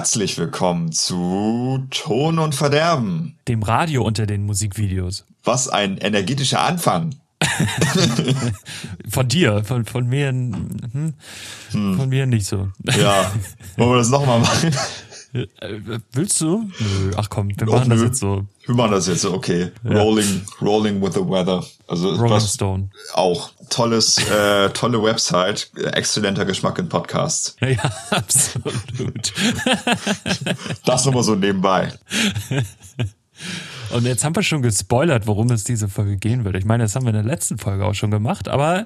Herzlich willkommen zu Ton und Verderben. Dem Radio unter den Musikvideos. Was ein energetischer Anfang. von dir, von, von mir, hm, hm. von mir nicht so. Ja, wollen wir das nochmal machen? Äh, willst du? Nö, ach komm, wir machen das jetzt so. Wir machen das jetzt so, okay. Ja. Rolling, rolling with the weather. Also Rolling was, Stone. Auch tolles, äh, tolle Website, exzellenter Geschmack in Podcasts. Ja, absolut. das nochmal so nebenbei. Und jetzt haben wir schon gespoilert, worum es diese Folge gehen wird. Ich meine, das haben wir in der letzten Folge auch schon gemacht, aber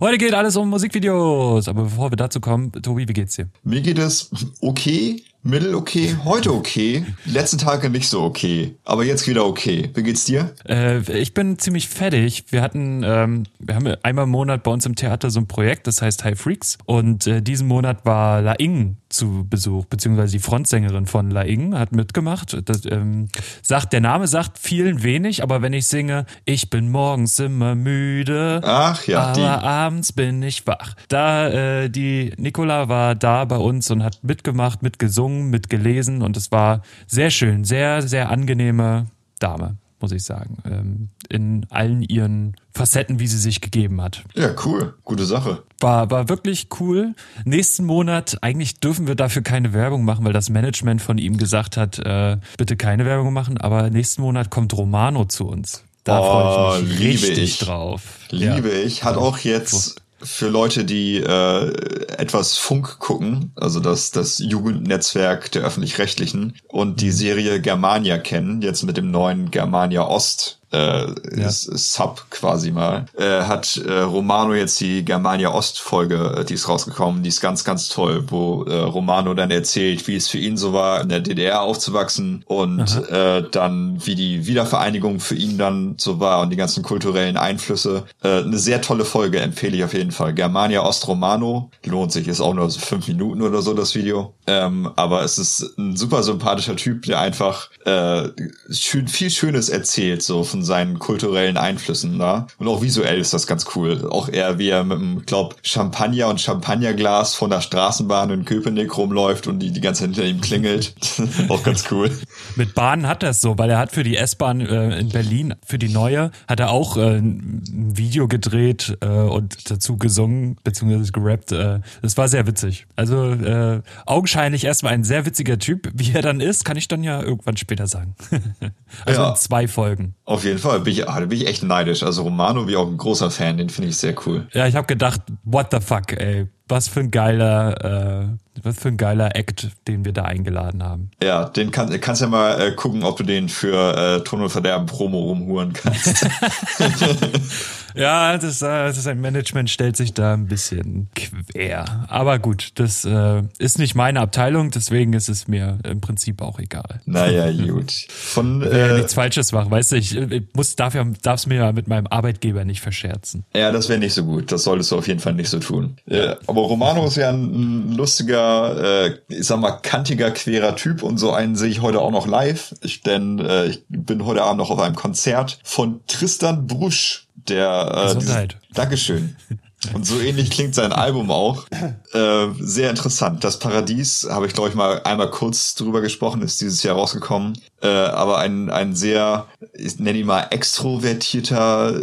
heute geht alles um Musikvideos. Aber bevor wir dazu kommen, Tobi, wie geht's dir? Mir geht es okay. Mittel okay, heute okay, die letzten Tage nicht so okay, aber jetzt wieder okay. Wie geht's dir? Äh, ich bin ziemlich fertig. Wir hatten, ähm, wir haben einmal im Monat bei uns im Theater so ein Projekt, das heißt High Freaks und äh, diesen Monat war La Ing zu Besuch, beziehungsweise die Frontsängerin von La Ing hat mitgemacht. Das, ähm, sagt, der Name sagt vielen wenig, aber wenn ich singe, ich bin morgens immer müde, Ach, ja, aber die. abends bin ich wach. Da, äh, die Nicola war da bei uns und hat mitgemacht, mitgesungen gesungen, mitgelesen und es war sehr schön, sehr, sehr angenehme Dame, muss ich sagen. Ähm, in allen ihren Facetten, wie sie sich gegeben hat. Ja, cool. Gute Sache. War, war wirklich cool. Nächsten Monat, eigentlich dürfen wir dafür keine Werbung machen, weil das Management von ihm gesagt hat, äh, bitte keine Werbung machen, aber nächsten Monat kommt Romano zu uns. Da oh, freue ich mich richtig ich. drauf. Liebe ja. ich. Hat auch jetzt für Leute, die äh, etwas Funk gucken, also das, das Jugendnetzwerk der öffentlich-rechtlichen und die Serie Germania kennen, jetzt mit dem neuen Germania Ost äh, ja. Sub quasi mal, äh, hat äh, Romano jetzt die Germania Ost Folge, äh, die ist rausgekommen, die ist ganz, ganz toll, wo äh, Romano dann erzählt, wie es für ihn so war, in der DDR aufzuwachsen und äh, dann wie die Wiedervereinigung für ihn dann so war und die ganzen kulturellen Einflüsse. Äh, eine sehr tolle Folge, empfehle ich auf jeden Fall. Germania Ost Romano, lohnt sich, ist auch nur so fünf Minuten oder so das Video. Ähm, aber es ist ein super sympathischer Typ, der einfach äh, schön, viel Schönes erzählt, so von seinen kulturellen Einflüssen da. Und auch visuell ist das ganz cool. Auch er, wie er mit einem, glaub, Champagner und Champagnerglas von der Straßenbahn in Köpenick rumläuft und die die ganze Zeit hinter ihm klingelt. auch ganz cool. Mit Bahnen hat er es so, weil er hat für die S-Bahn äh, in Berlin, für die neue, hat er auch äh, ein Video gedreht äh, und dazu gesungen, beziehungsweise gerappt. Äh, das war sehr witzig. Also äh, augenscheinlich erstmal ein sehr witziger Typ. Wie er dann ist, kann ich dann ja irgendwann später sagen. also ja, in zwei Folgen. Auf jeden Fall. Bin ich, ah, da bin ich echt neidisch. Also Romano wie auch ein großer Fan, den finde ich sehr cool. Ja, ich habe gedacht, what the fuck, ey. Was für ein geiler, äh, was für ein geiler Act, den wir da eingeladen haben. Ja, den kann, kannst ja mal äh, gucken, ob du den für äh, Ton und Verderben Promo rumhuren kannst. Ja, das, äh, das ein Management stellt sich da ein bisschen quer. Aber gut, das äh, ist nicht meine Abteilung, deswegen ist es mir im Prinzip auch egal. Naja, gut. Von äh, ja nichts Falsches machen, weißt du, ich, ich muss dafür darf's mir ja mit meinem Arbeitgeber nicht verscherzen. Ja, das wäre nicht so gut. Das solltest du auf jeden Fall nicht so tun. Ja, aber Romano ist ja ein lustiger, äh, ich sag mal, kantiger, querer Typ und so einen sehe ich heute auch noch live. Ich, denn äh, ich bin heute Abend noch auf einem Konzert von Tristan Brusch der äh, Gesundheit. Dankeschön. Und so ähnlich klingt sein Album auch. Äh, sehr interessant. Das Paradies habe ich, glaube ich, mal einmal kurz drüber gesprochen, ist dieses Jahr rausgekommen. Äh, aber ein, ein sehr, ich nenne ihn mal extrovertierter,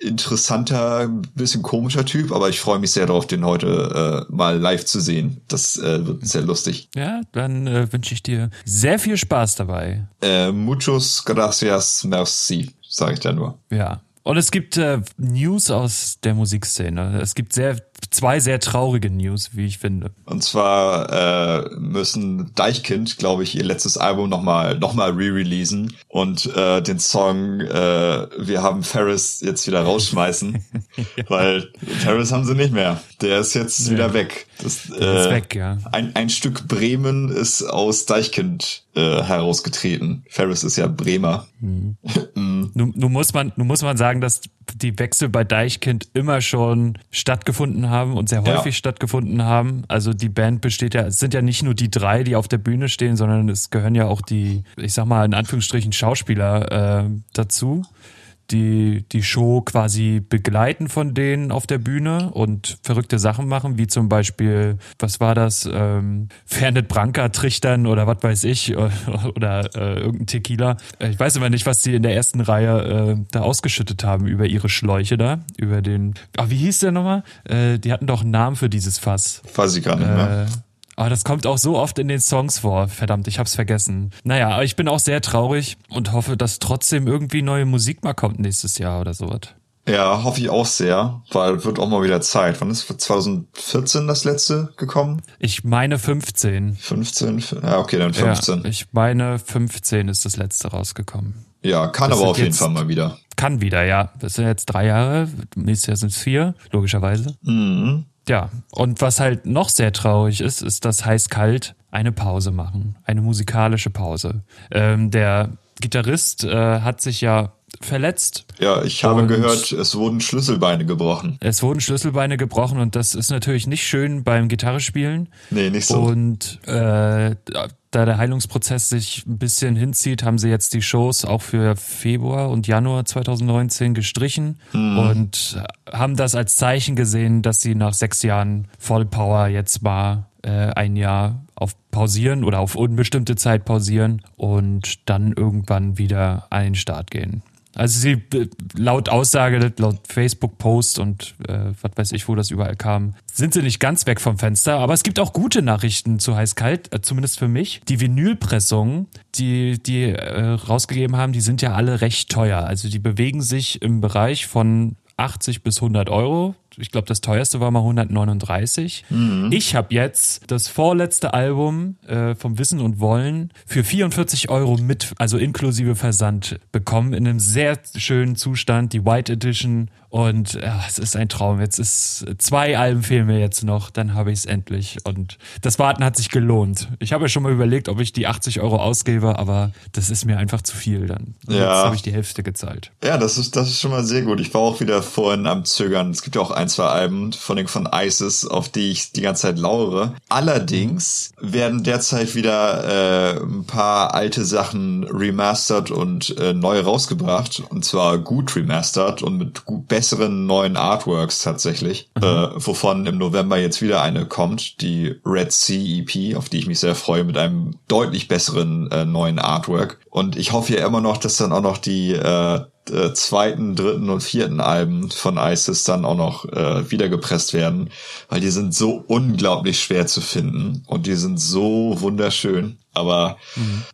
interessanter, bisschen komischer Typ, aber ich freue mich sehr darauf, den heute äh, mal live zu sehen. Das äh, wird sehr lustig. Ja, dann äh, wünsche ich dir sehr viel Spaß dabei. Äh, muchos gracias, merci, sage ich da nur. Ja, und es gibt äh, News aus der Musikszene. Es gibt sehr zwei sehr traurige News, wie ich finde. Und zwar äh, müssen Deichkind, glaube ich, ihr letztes Album nochmal noch mal re-releasen und äh, den Song äh, Wir haben Ferris jetzt wieder rausschmeißen, ja. weil Ferris haben sie nicht mehr. Der ist jetzt ja. wieder weg. Das, äh, ist weg, ja. Ein, ein Stück Bremen ist aus Deichkind äh, herausgetreten. Ferris ist ja Bremer. Mhm. nun, nun, muss man, nun muss man sagen, dass die Wechsel bei Deichkind immer schon stattgefunden haben und sehr häufig ja. stattgefunden haben. Also die Band besteht ja, es sind ja nicht nur die drei, die auf der Bühne stehen, sondern es gehören ja auch die, ich sag mal in Anführungsstrichen Schauspieler äh, dazu die die Show quasi begleiten von denen auf der Bühne und verrückte Sachen machen, wie zum Beispiel, was war das, ähm, Fernet Branca trichtern oder was weiß ich, oder, äh, irgendein Tequila. Ich weiß immer nicht, was die in der ersten Reihe äh, da ausgeschüttet haben über ihre Schläuche da, über den, ah, wie hieß der nochmal? Äh, die hatten doch einen Namen für dieses Fass. Weiß ich gar nicht mehr. Aber das kommt auch so oft in den Songs vor. Verdammt, ich hab's vergessen. Naja, aber ich bin auch sehr traurig und hoffe, dass trotzdem irgendwie neue Musik mal kommt nächstes Jahr oder sowas. Ja, hoffe ich auch sehr, weil wird auch mal wieder Zeit. Wann ist 2014 das letzte gekommen? Ich meine 15. 15? Ja, okay, dann 15. Ja, ich meine 15 ist das letzte rausgekommen. Ja, kann Das aber auf jeden Fall mal wieder. Kann wieder, ja. Das sind jetzt drei Jahre. Nächstes Jahr sind es vier, logischerweise. Mhm. Ja, und was halt noch sehr traurig ist, ist, dass heiß-kalt eine Pause machen. Eine musikalische Pause. Ähm, der Gitarrist äh, hat sich ja verletzt. Ja, ich habe Und- gehört, es wurden Schlüsselbeine gebrochen. Es wurden Schlüsselbeine gebrochen und das ist natürlich nicht schön beim Gitarrespielen. Nee, nicht so. Und äh, da der Heilungsprozess sich ein bisschen hinzieht, haben sie jetzt die Shows auch für Februar und Januar 2019 gestrichen und haben das als Zeichen gesehen, dass sie nach sechs Jahren Vollpower jetzt mal äh, ein Jahr auf pausieren oder auf unbestimmte Zeit pausieren und dann irgendwann wieder an den Start gehen. Also sie laut Aussage, laut Facebook-Post und äh, was weiß ich, wo das überall kam, sind sie nicht ganz weg vom Fenster. Aber es gibt auch gute Nachrichten zu Heiß-Kalt, äh, zumindest für mich. Die Vinylpressungen, die die äh, rausgegeben haben, die sind ja alle recht teuer. Also die bewegen sich im Bereich von 80 bis 100 Euro. Ich glaube, das teuerste war mal 139. Ich habe jetzt das vorletzte Album äh, vom Wissen und Wollen für 44 Euro mit, also inklusive Versand bekommen in einem sehr schönen Zustand, die White Edition. Und ja, es ist ein Traum. Jetzt ist zwei Alben fehlen mir jetzt noch, dann habe ich es endlich. Und das Warten hat sich gelohnt. Ich habe ja schon mal überlegt, ob ich die 80 Euro ausgebe, aber das ist mir einfach zu viel dann. Und Ja. Jetzt habe ich die Hälfte gezahlt. Ja, das ist, das ist schon mal sehr gut. Ich war auch wieder vorhin am Zögern. Es gibt ja auch ein, zwei Alben von den von ISIS, auf die ich die ganze Zeit lauere. Allerdings werden derzeit wieder äh, ein paar alte Sachen remastered und äh, neu rausgebracht. Und zwar gut remastered und mit gut, besseren neuen Artworks tatsächlich. Äh, wovon im November jetzt wieder eine kommt, die Red Sea EP, auf die ich mich sehr freue, mit einem deutlich besseren äh, neuen Artwork. Und ich hoffe ja immer noch, dass dann auch noch die äh, äh, zweiten, dritten und vierten Alben von ISIS dann auch noch äh, wiedergepresst werden, weil die sind so unglaublich schwer zu finden und die sind so wunderschön. Aber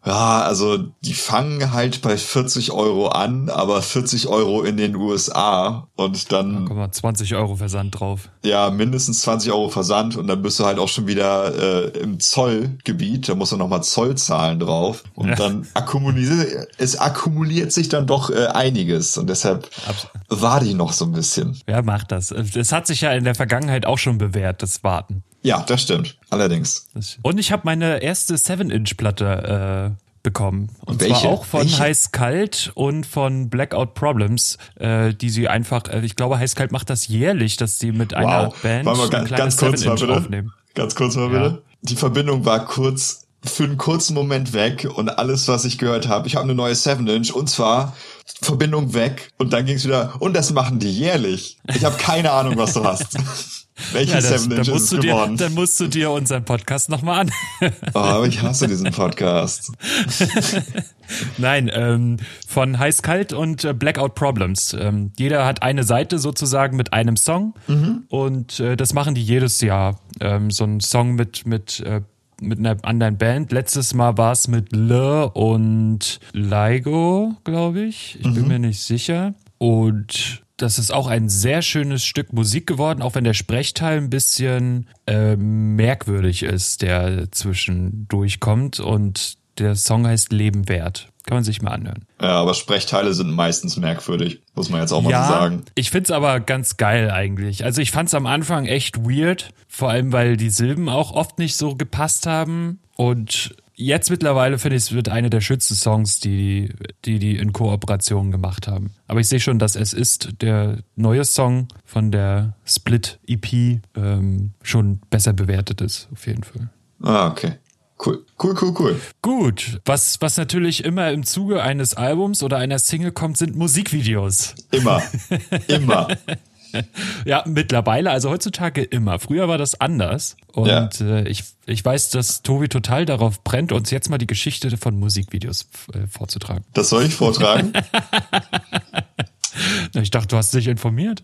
ja, also die fangen halt bei 40 Euro an, aber 40 Euro in den USA und dann Guck mal, 20 Euro Versand drauf. ja, mindestens 20 Euro Versand und dann bist du halt auch schon wieder äh, im Zollgebiet, da musst du nochmal Zoll zahlen drauf und Ja. dann akkumuliert, es akkumuliert sich dann doch äh, einiges und deshalb warte ich noch so ein bisschen. Wer macht das? Es hat sich ja in der Vergangenheit auch schon bewährt, das Warten. Ja, das stimmt, allerdings. Und ich habe meine erste 7-Inch-Platte äh, bekommen. Und Welche? zwar auch von Welche? Heiß Kalt und von Blackout Problems, äh, die sie einfach, äh, ich glaube, Heiß Kalt macht das jährlich, dass sie mit einer Band mal, ein ganz, ganz kurz mal 7-Inch bitte. aufnehmen. Ganz kurz mal Ja. bitte. Die Verbindung war kurz für einen kurzen Moment weg und alles, was ich gehört habe, ich habe eine neue 7-Inch und zwar Verbindung weg und dann ging es wieder und das machen die jährlich. Ich habe keine Ahnung, was du hast. Welche Ja, das, 7-Inch dann, ist musst du dir, geworden? dann musst du dir unseren Podcast nochmal an. Oh, aber ich hasse diesen Podcast. Nein, ähm, von Heiß Kalt und äh, Blackout Problems. Ähm, jeder hat eine Seite sozusagen mit einem Song und äh, das machen die jedes Jahr. Ähm, so ein Song mit mit äh, mit einer anderen Band. Letztes Mal war es mit Le und Laigo, glaube ich. Ich bin mir nicht sicher. Und das ist auch ein sehr schönes Stück Musik geworden, auch wenn der Sprechteil ein bisschen äh, merkwürdig ist, der zwischendurch kommt. Und der Song heißt Leben wert. Kann man sich mal anhören. Ja, aber Sprechteile sind meistens merkwürdig, muss man jetzt auch mal so sagen. ich find's aber ganz geil eigentlich. Also ich fand's am Anfang echt weird, vor allem weil die Silben auch oft nicht so gepasst haben. Und jetzt mittlerweile finde ich es wird eine der schönsten Songs, die die, die in Kooperation gemacht haben. Aber ich sehe schon, dass es ist der neue Song von der Split EP ähm, schon besser bewertet ist, auf jeden Fall. Ah, okay. Cool, cool, cool, cool. Gut. Was, was natürlich immer im Zuge eines Albums oder einer Single kommt, sind Musikvideos. Immer. Immer. Ja, mittlerweile, also heutzutage immer. Früher war das anders. Und Ja. äh, ich, ich weiß, dass Tobi total darauf brennt, uns jetzt mal die Geschichte von Musikvideos äh, vorzutragen. Das soll ich vortragen? Na, Ich dachte, du hast dich informiert.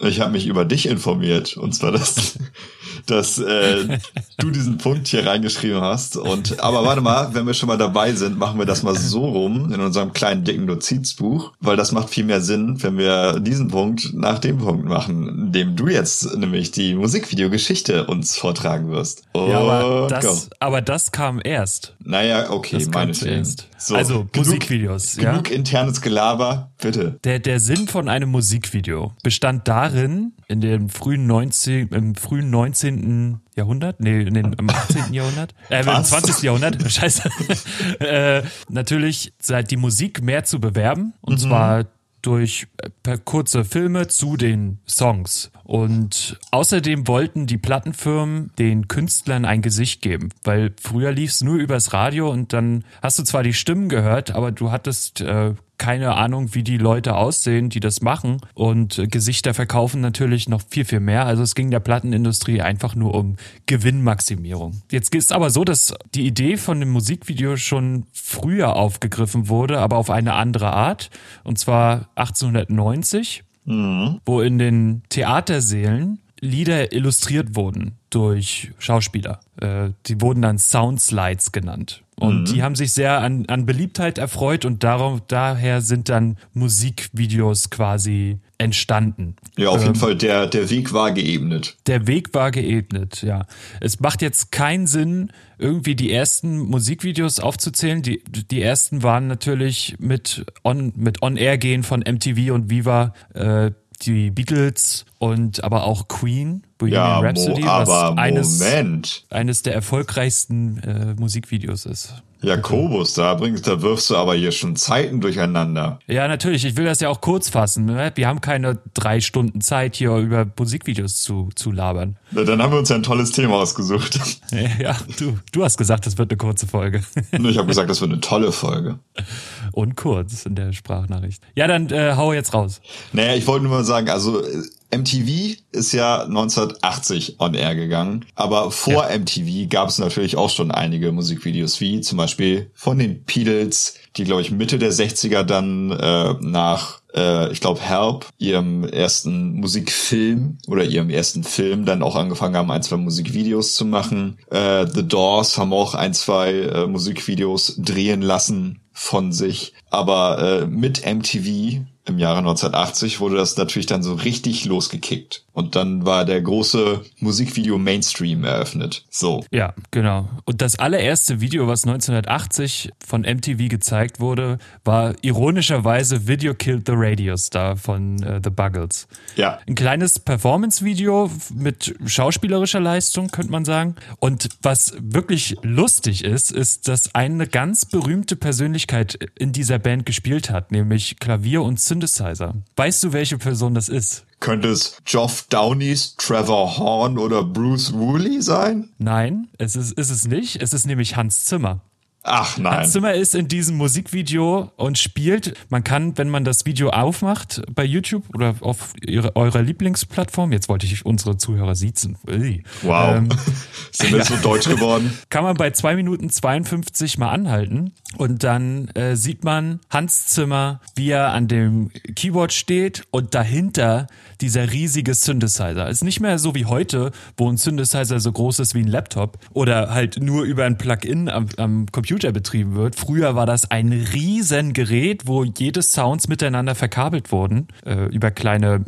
Ich habe mich über dich informiert. Und zwar, dass, dass äh, du diesen Punkt hier reingeschrieben hast. Und aber warte mal, wenn wir schon mal dabei sind, machen wir das mal so rum in unserem kleinen dicken Notizbuch, weil das macht viel mehr Sinn, wenn wir diesen Punkt nach dem Punkt machen, in dem du jetzt nämlich die Musikvideogeschichte uns vortragen wirst. Und Ja, aber go. das, aber das kam erst. Naja, okay, Das kam meinetwegen. zuerst. Also, Musikvideos, ja. Genug internes Gelaber, bitte. Der, der Sinn von einem Musikvideo bestand darin, in dem frühen 19, im frühen 19. Jahrhundert, nee, in den, im 18. Jahrhundert, äh, im Was? 20. Jahrhundert, scheiße, äh, natürlich seit die Musik mehr zu bewerben und zwar durch äh, per kurze Filme zu den Songs. Und außerdem wollten die Plattenfirmen den Künstlern ein Gesicht geben, weil früher lief es nur übers Radio und dann hast du zwar die Stimmen gehört, aber du hattest äh, keine Ahnung, wie die Leute aussehen, die das machen. Und äh, Gesichter verkaufen natürlich noch viel, viel mehr. Also es ging der Plattenindustrie einfach nur um Gewinnmaximierung. Jetzt ist aber so, dass die Idee von dem Musikvideo schon früher aufgegriffen wurde, aber auf eine andere Art. Und zwar 1890 wo in den Theatersälen Lieder illustriert wurden durch Schauspieler. Äh, die wurden dann Soundslides genannt. Und die haben sich sehr an, an Beliebtheit erfreut und darum, daher sind dann Musikvideos quasi entstanden. Ja, auf jeden Fall, der, der Weg war geebnet. Der Weg war geebnet, ja. Es macht jetzt keinen Sinn, irgendwie die ersten Musikvideos aufzuzählen. Die, die ersten waren natürlich mit On, mit On-Air gehen von MTV und Viva, äh, die Beatles und aber auch Queen, Bohemian Ja, Rhapsody, Mo, was eines, Moment. eines der erfolgreichsten äh, Musikvideos ist. Jakobus, da bringst, da wirfst du aber hier schon Zeiten durcheinander. Ja, natürlich. Ich will das ja auch kurz fassen. Ne? Wir haben keine drei Stunden Zeit, hier über Musikvideos zu, zu labern. Na, Dann haben wir uns ja ein tolles Thema ausgesucht. Ja, du, du hast gesagt, das wird eine kurze Folge. Ich habe gesagt, das wird eine tolle Folge. Und kurz in der Sprachnachricht. Ja, dann äh, hau jetzt raus. Naja, ich wollte nur mal sagen, also äh, MTV ist ja 1980 on air gegangen, aber vor MTV gab es natürlich auch schon einige Musikvideos, wie zum Beispiel von den Beatles, die glaube ich Mitte der 60er dann äh, nach äh, ich glaube Help, ihrem ersten Musikfilm oder ihrem ersten Film dann auch angefangen haben, ein, zwei Musikvideos zu machen. Äh, The Doors haben auch ein, zwei äh, Musikvideos drehen lassen von sich. Aber äh, mit MTV im Jahre 1980 wurde das natürlich dann so richtig losgekickt. Und dann war der große Musikvideo-Mainstream eröffnet. So. Ja, genau. Und das allererste Video, was 1980 von MTV gezeigt wurde, war ironischerweise Video Killed the Radio Star von äh, The Buggles. Ja. Ein kleines Performance-Video mit schauspielerischer Leistung, könnte man sagen. Und was wirklich lustig ist, ist, dass eine ganz berühmte Persönlichkeit in dieser Band gespielt hat, nämlich Klavier und Synthesizer. Weißt du, welche Person das ist? Könnte es Geoff Downies, Trevor Horn oder Bruce Woolley sein? Nein, es ist, ist es nicht. Es ist nämlich Hans Zimmer. Ach nein. Hans Zimmer ist in diesem Musikvideo und spielt. Man kann, wenn man das Video aufmacht bei YouTube oder auf ihre, eurer Lieblingsplattform, jetzt wollte ich unsere Zuhörer siezen. Wow. Ähm, Sind wir so deutsch geworden? kann man bei 2 Minuten 52 mal anhalten und dann äh, sieht man Hans Zimmer, wie er an dem Keyboard steht und dahinter dieser riesige Synthesizer. Ist nicht mehr so wie heute, wo ein Synthesizer so groß ist wie ein Laptop oder halt nur über ein Plugin am, am Computer betrieben wird. Früher war das ein riesen Gerät, wo jede Sounds miteinander verkabelt wurden äh, über kleine,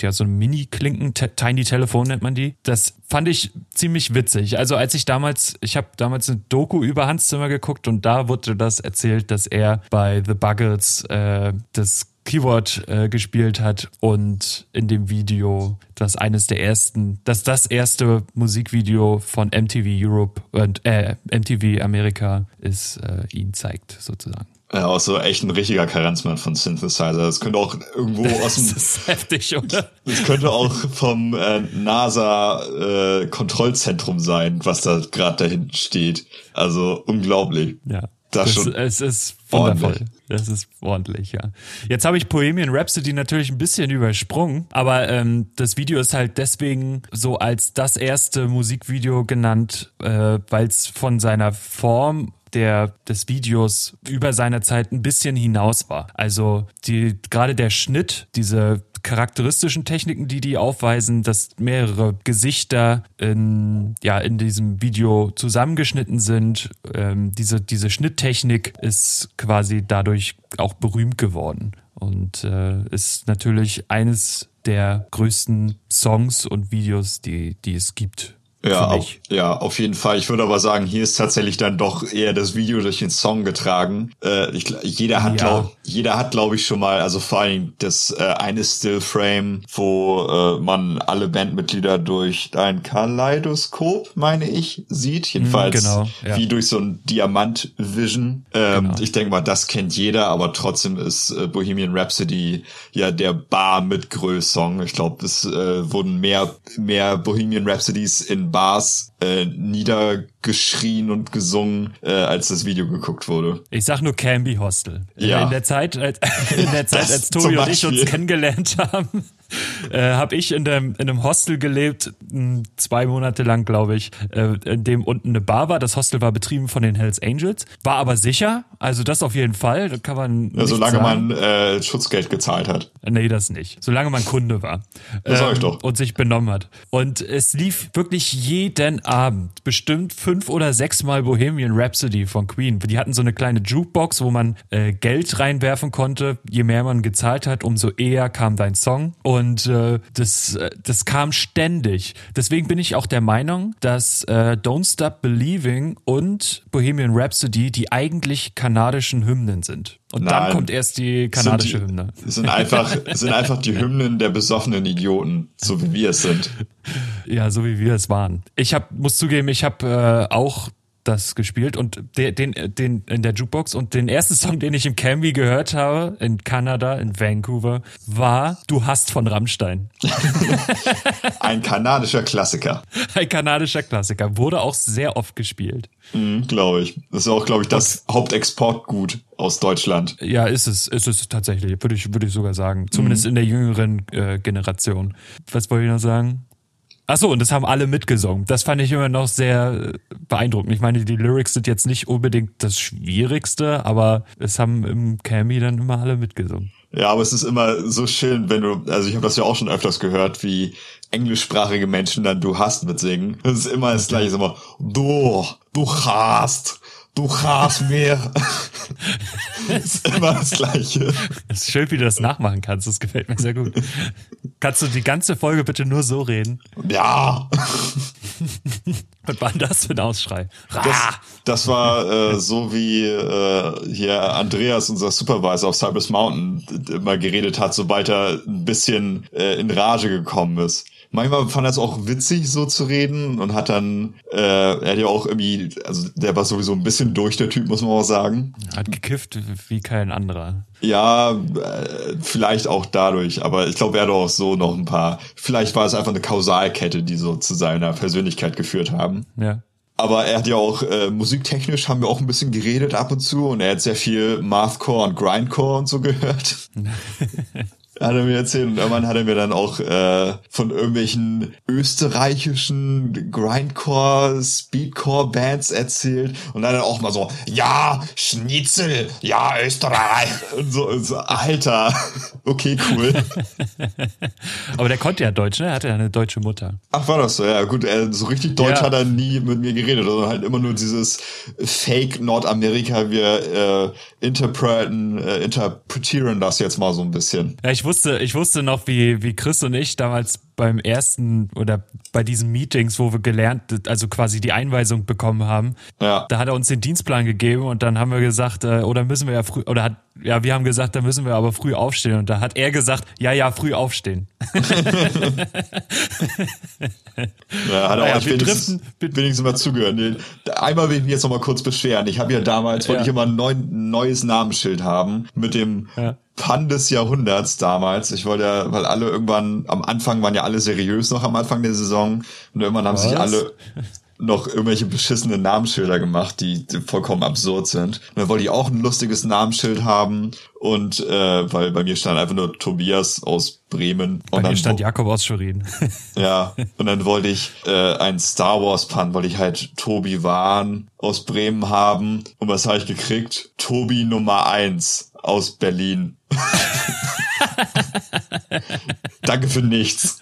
ja so Mini-Klinken, Tiny Telephone nennt man die. Das fand ich ziemlich witzig. Also als ich damals, ich habe damals eine Doku über Hans Zimmer geguckt und da wurde das erzählt, dass er bei The Buggles äh, das Keyboard äh, gespielt hat und in dem Video, das eines der ersten, dass das erste Musikvideo von MTV Europe und äh, MTV Amerika ist, äh, ihn zeigt sozusagen. Ja, auch so echt ein richtiger Karenzmann von Synthesizer. Das könnte auch irgendwo aus dem. Das ist heftig, oder? Das könnte auch vom äh, NASA-Kontrollzentrum äh, sein, was da gerade dahinten steht. Also unglaublich. Ja. Das, das schon es ist wundervoll. Das ist ordentlich, ja. Jetzt habe ich Bohemian Rhapsody natürlich ein bisschen übersprungen, aber ähm, das Video ist halt deswegen so als das erste Musikvideo genannt, äh, weil es von seiner Form der, des Videos über seiner Zeit ein bisschen hinaus war. Also die, gerade der Schnitt, diese charakteristischen Techniken, die die aufweisen, dass mehrere Gesichter in, ja, in diesem Video zusammengeschnitten sind. Ähm, diese, diese Schnitttechnik ist quasi dadurch auch berühmt geworden und äh, ist natürlich eines der größten Songs und Videos, die, die es gibt ja, auf, ja, auf jeden Fall. Ich würde aber sagen, hier ist tatsächlich dann doch eher das Video durch den Song getragen. Äh, ich, jeder hat, ja. glaub, jeder hat, glaube ich, schon mal, also vor allem das äh, eine Stillframe, wo äh, man alle Bandmitglieder durch ein Kaleidoskop, meine ich, sieht. Jedenfalls genau, ja. wie durch so ein Diamant-Vision. Ähm, genau. Ich denke mal, das kennt jeder, aber trotzdem ist äh, Bohemian Rhapsody ja der Bar mit Größ-Song. Ich glaube, es äh, wurden mehr, mehr Bohemian Rhapsodies in Bars äh, niedergeschrien und gesungen, äh, als das Video geguckt wurde. Ich sag nur Canby Hostel. Ja. In der Zeit, in der Zeit, als Tobi und ich uns kennengelernt haben, äh, habe ich in, dem, in einem Hostel gelebt, zwei Monate lang, glaube ich, äh, in dem unten eine Bar war. Das Hostel war betrieben von den Hells Angels, war aber sicher, also das auf jeden Fall, da kann man. Ja, solange sagen. man äh, Schutzgeld gezahlt hat. Nee, das nicht. Solange man Kunde war. Das ähm, sag ich doch. Und sich benommen hat. Und es lief wirklich jeden Abend, bestimmt fünf oder sechs Mal Bohemian Rhapsody von Queen. Die hatten so eine kleine Jukebox, wo man äh, Geld reinwerfen konnte. Je mehr man gezahlt hat, umso eher kam dein Song. Und und äh, das, äh, das kam ständig. Deswegen bin ich auch der Meinung, dass äh, Don't Stop Believing und Bohemian Rhapsody die eigentlich kanadischen Hymnen sind. Und Nein, dann kommt erst die kanadische die, Hymne. Sind einfach, sind einfach die Hymnen der besoffenen Idioten, so wie wir es sind. Ja, so wie wir es waren. Ich hab, muss zugeben, ich habe äh, auch das gespielt und den, den, den in der Jukebox und den ersten Song, den ich im Camby gehört habe, in Kanada, in Vancouver, war Du hast von Rammstein. Ein kanadischer Klassiker. Ein kanadischer Klassiker. Wurde auch sehr oft gespielt. Mhm, glaube ich. Das ist auch, glaube ich, das und, Hauptexportgut aus Deutschland. Ja, ist es, ist es tatsächlich, würde ich, würde ich sogar sagen. Zumindest mhm. in der jüngeren äh, Generation. Was wollte ich noch sagen? Ach so, und das haben alle mitgesungen. Das fand ich immer noch sehr äh, beeindruckend. Ich meine, die Lyrics sind jetzt nicht unbedingt das Schwierigste, aber es haben im Cammy dann immer alle mitgesungen. Ja, aber es ist immer so schön, wenn du, also ich habe das ja auch schon öfters gehört, wie englischsprachige Menschen dann du hast mitsingen. Das ist immer das gleiche, ist immer du, du hast, du das ist immer das Gleiche. Es ist schön, wie du das nachmachen kannst. Das gefällt mir sehr gut. Kannst du die ganze Folge bitte nur so reden? Ja. Was war das für ein Ausschrei? Das, das war äh, so wie äh, hier Andreas, unser Supervisor auf Cypress Mountain, immer geredet hat, sobald er ein bisschen äh, in Rage gekommen ist manchmal fand er es auch witzig, so zu reden und hat dann, äh, er hat ja auch irgendwie, also der war sowieso ein bisschen durch, der Typ, muss man auch sagen. Hat gekifft wie kein anderer. Ja, äh, vielleicht auch dadurch, aber ich glaube, er hat auch so noch ein paar, vielleicht war es einfach eine Kausalkette, die so zu seiner Persönlichkeit geführt haben. Ja. Aber er hat ja auch äh, musiktechnisch haben wir auch ein bisschen geredet ab und zu und er hat sehr viel Mathcore und Grindcore und so gehört. hat er mir erzählt und irgendwann hat er mir dann auch äh, von irgendwelchen österreichischen Grindcore, Speedcore Bands erzählt und dann auch mal so, ja, Schnitzel, ja, Österreich und so, und so Alter, okay, cool. Aber der konnte ja Deutsch, ne? Er hatte ja eine deutsche Mutter. Ach, war das so? Ja, gut, er, so richtig Deutsch ja. hat er nie mit mir geredet, sondern halt immer nur dieses Fake Nordamerika, wir äh, interpreten, äh, interpretieren das jetzt mal so ein bisschen. Ja, ich wusste, ich wusste noch, wie, wie Chris und ich damals beim ersten oder bei diesen Meetings, wo wir gelernt, also quasi die Einweisung bekommen haben, Ja. da hat er uns den Dienstplan gegeben und dann haben wir gesagt, äh, oder müssen wir ja früh, oder hat, ja, wir haben gesagt, da müssen wir aber früh aufstehen und da hat er gesagt, ja, ja, früh aufstehen. Ja, hat er Naja, auch wir wenigstens, driften- wenigstens mal zugehört. Nee, Einmal will ich mich jetzt noch mal kurz beschweren. Ich habe ja damals, wollte Ja. ich immer ein neu, neues Namensschild haben mit dem Ja. Pan des Jahrhunderts damals. Ich wollte ja, weil alle irgendwann, am Anfang waren ja alle seriös noch am Anfang der Saison und irgendwann haben sich alle noch irgendwelche beschissenen Namensschilder gemacht, die vollkommen absurd sind. Und dann wollte ich auch ein lustiges Namensschild haben und äh, weil bei mir stand einfach nur Tobias aus Bremen. Bei und mir dann stand Jakob aus Schwerin. ja, und dann wollte ich äh, ein Star Wars Pun, wollte ich halt Tobi Wahn aus Bremen haben. Und was habe ich gekriegt? Tobi Nummer eins aus Berlin. Danke für nichts.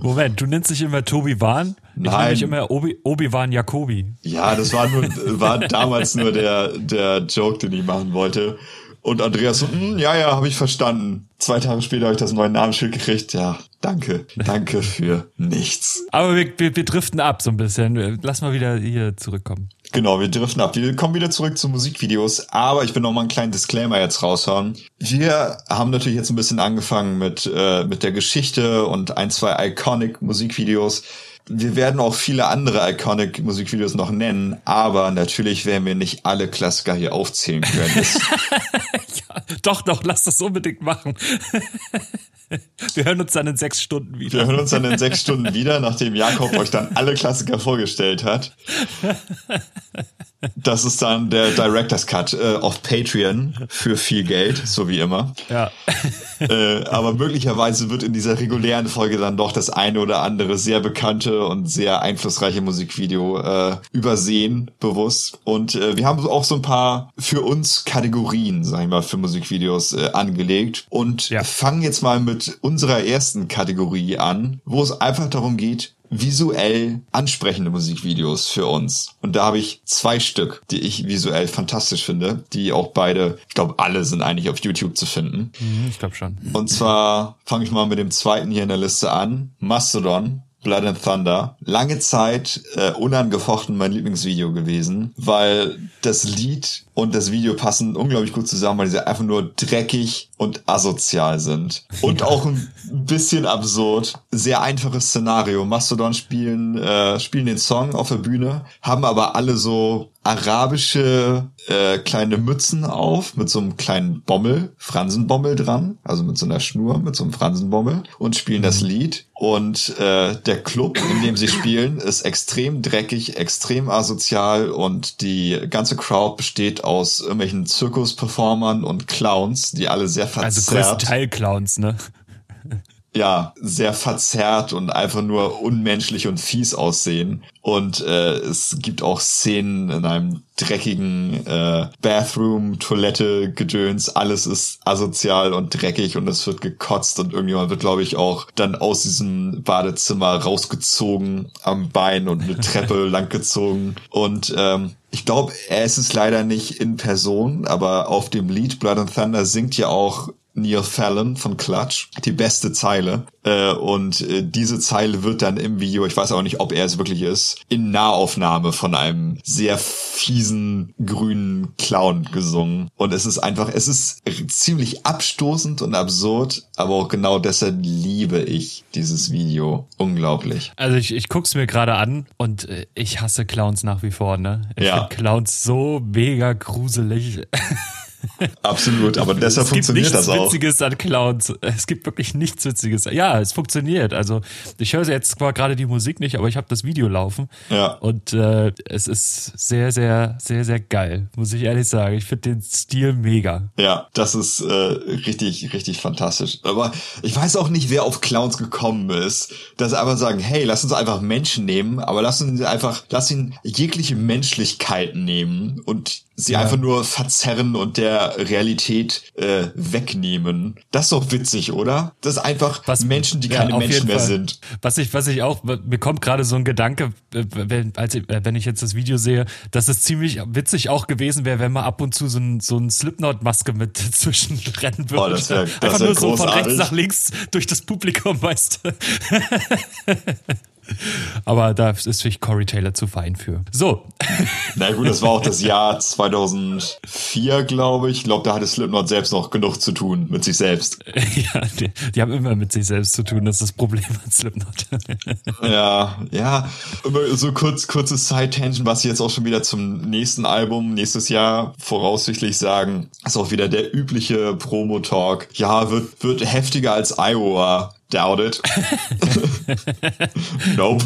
Moment, du nennst dich immer Tobi Wahn? Ich nenne Nein. mich immer Obi, Obi-Wan Jakobi. Ja, das war nur, war damals nur der, der Joke, den ich machen wollte. Und Andreas so, "Hm, ja, ja, habe ich verstanden. Zwei Tage später habe ich das neue Namensschild gekriegt. Ja, danke. Danke für nichts. Aber wir, wir, wir driften ab so ein bisschen. Lass mal wieder hier zurückkommen. Genau, wir driften ab. Wir kommen wieder zurück zu Musikvideos, aber ich will noch mal einen kleinen Disclaimer jetzt raushauen. Wir haben natürlich jetzt ein bisschen angefangen mit, äh, mit der Geschichte und ein, zwei iconic Musikvideos. Wir werden auch viele andere iconic Musikvideos noch nennen, aber natürlich werden wir nicht alle Klassiker hier aufzählen können. Doch, doch, lass das unbedingt machen. Wir hören uns dann in sechs Stunden wieder. wir hören uns dann in sechs Stunden wieder, nachdem Jakob euch dann alle Klassiker vorgestellt hat. Das ist dann der Director's Cut äh, auf Patreon für viel Geld, so wie immer. Ja. äh, aber möglicherweise wird in dieser regulären Folge dann doch das eine oder andere sehr bekannte und sehr einflussreiche Musikvideo äh, übersehen, bewusst. Und äh, wir haben auch so ein paar für uns Kategorien, sag ich mal, für Musikvideos äh, angelegt und Ja. fangen jetzt mal mit unserer ersten Kategorie an, wo es einfach darum geht, visuell ansprechende Musikvideos für uns. Und da habe ich zwei Stück, die ich visuell fantastisch finde, die auch beide, ich glaube, alle sind eigentlich auf YouTube zu finden. Mhm, Ich glaube schon. Und zwar fange ich mal mit dem zweiten hier in der Liste an. Mastodon. Blood and Thunder. Lange Zeit äh, unangefochten mein Lieblingsvideo gewesen, weil das Lied und das Video passen unglaublich gut zusammen, weil sie einfach nur dreckig und asozial sind. Und auch ein bisschen absurd. Sehr einfaches Szenario. Mastodon spielen, äh, spielen den Song auf der Bühne, haben aber alle so arabische äh, kleine Mützen auf mit so einem kleinen Bommel, Fransenbommel dran, also mit so einer Schnur, mit so einem Fransenbommel und spielen das Lied. Und äh, der Club, in dem sie spielen, ist extrem dreckig, extrem asozial und die ganze Crowd besteht aus irgendwelchen Zirkusperformern und Clowns, die alle sehr Also verzerrt größten Teil Clowns, ne? Ja, sehr verzerrt und einfach nur unmenschlich und fies aussehen. Und äh, es gibt auch Szenen in einem dreckigen äh, Bathroom, Toilette, Gedöns. Alles ist asozial und dreckig und es wird gekotzt und irgendjemand wird, glaube ich, auch dann aus diesem Badezimmer rausgezogen am Bein und eine Treppe langgezogen. Und ähm, ich glaube, er ist es leider nicht in Person, aber auf dem Lied Blood and Thunder singt ja auch Neil Fallon von Clutch, die beste Zeile. Äh, und äh, diese Zeile wird dann im Video, ich weiß auch nicht, ob er es wirklich ist, in Nahaufnahme von einem sehr fiesen grünen Clown gesungen. Und es ist einfach, es ist ziemlich abstoßend und absurd, aber auch genau deshalb liebe ich dieses Video. Unglaublich. Also ich, ich guck's mir gerade an und äh, ich hasse Clowns nach wie vor, ne? Ich Ja. finde Clowns so mega gruselig. Absolut, aber deshalb es gibt funktioniert nichts das auch. Witziges an Clowns. Es gibt wirklich nichts Witziges. Ja, es funktioniert. Also ich höre jetzt zwar gerade die Musik nicht, aber ich habe das Video laufen. Ja. Und äh, es ist sehr, sehr, sehr, sehr geil, muss ich ehrlich sagen. Ich finde den Stil mega. Ja, das ist äh, richtig, richtig fantastisch. Aber ich weiß auch nicht, wer auf Clowns gekommen ist, dass sie einfach sagen, hey, lass uns einfach Menschen nehmen, aber lass uns einfach, lass ihn jegliche Menschlichkeit nehmen und sie ja. einfach nur verzerren und der Realität äh, wegnehmen. Das ist doch witzig, oder? Das ist einfach was, Menschen, die ja, keine Menschen mehr Fall. sind. Was ich, was ich auch, mir kommt gerade so ein Gedanke, äh, wenn, als ich, äh, wenn ich jetzt das Video sehe, dass es ziemlich witzig auch gewesen wäre, wenn man ab und zu so ein, so ein Slipknot-Maske mit zwischen rennen würde. Oh, das wär, das einfach nur so von rechts nach links durch das Publikum, weißt du. Aber da ist sich Corey Taylor zu fein für. So. Na gut, das war auch das Jahr 2004, glaube ich. Ich glaube, da hatte Slipknot selbst noch genug zu tun mit sich selbst. ja, die, die, haben immer mit sich selbst zu tun. Das ist das Problem an Slipknot. ja, ja. So kurz, kurzes Side-Tangent, was sie jetzt auch schon wieder zum nächsten Album nächstes Jahr voraussichtlich sagen. Ist auch wieder der übliche Promo-Talk. Ja, wird, wird heftiger als Iowa. Doubt it. nope.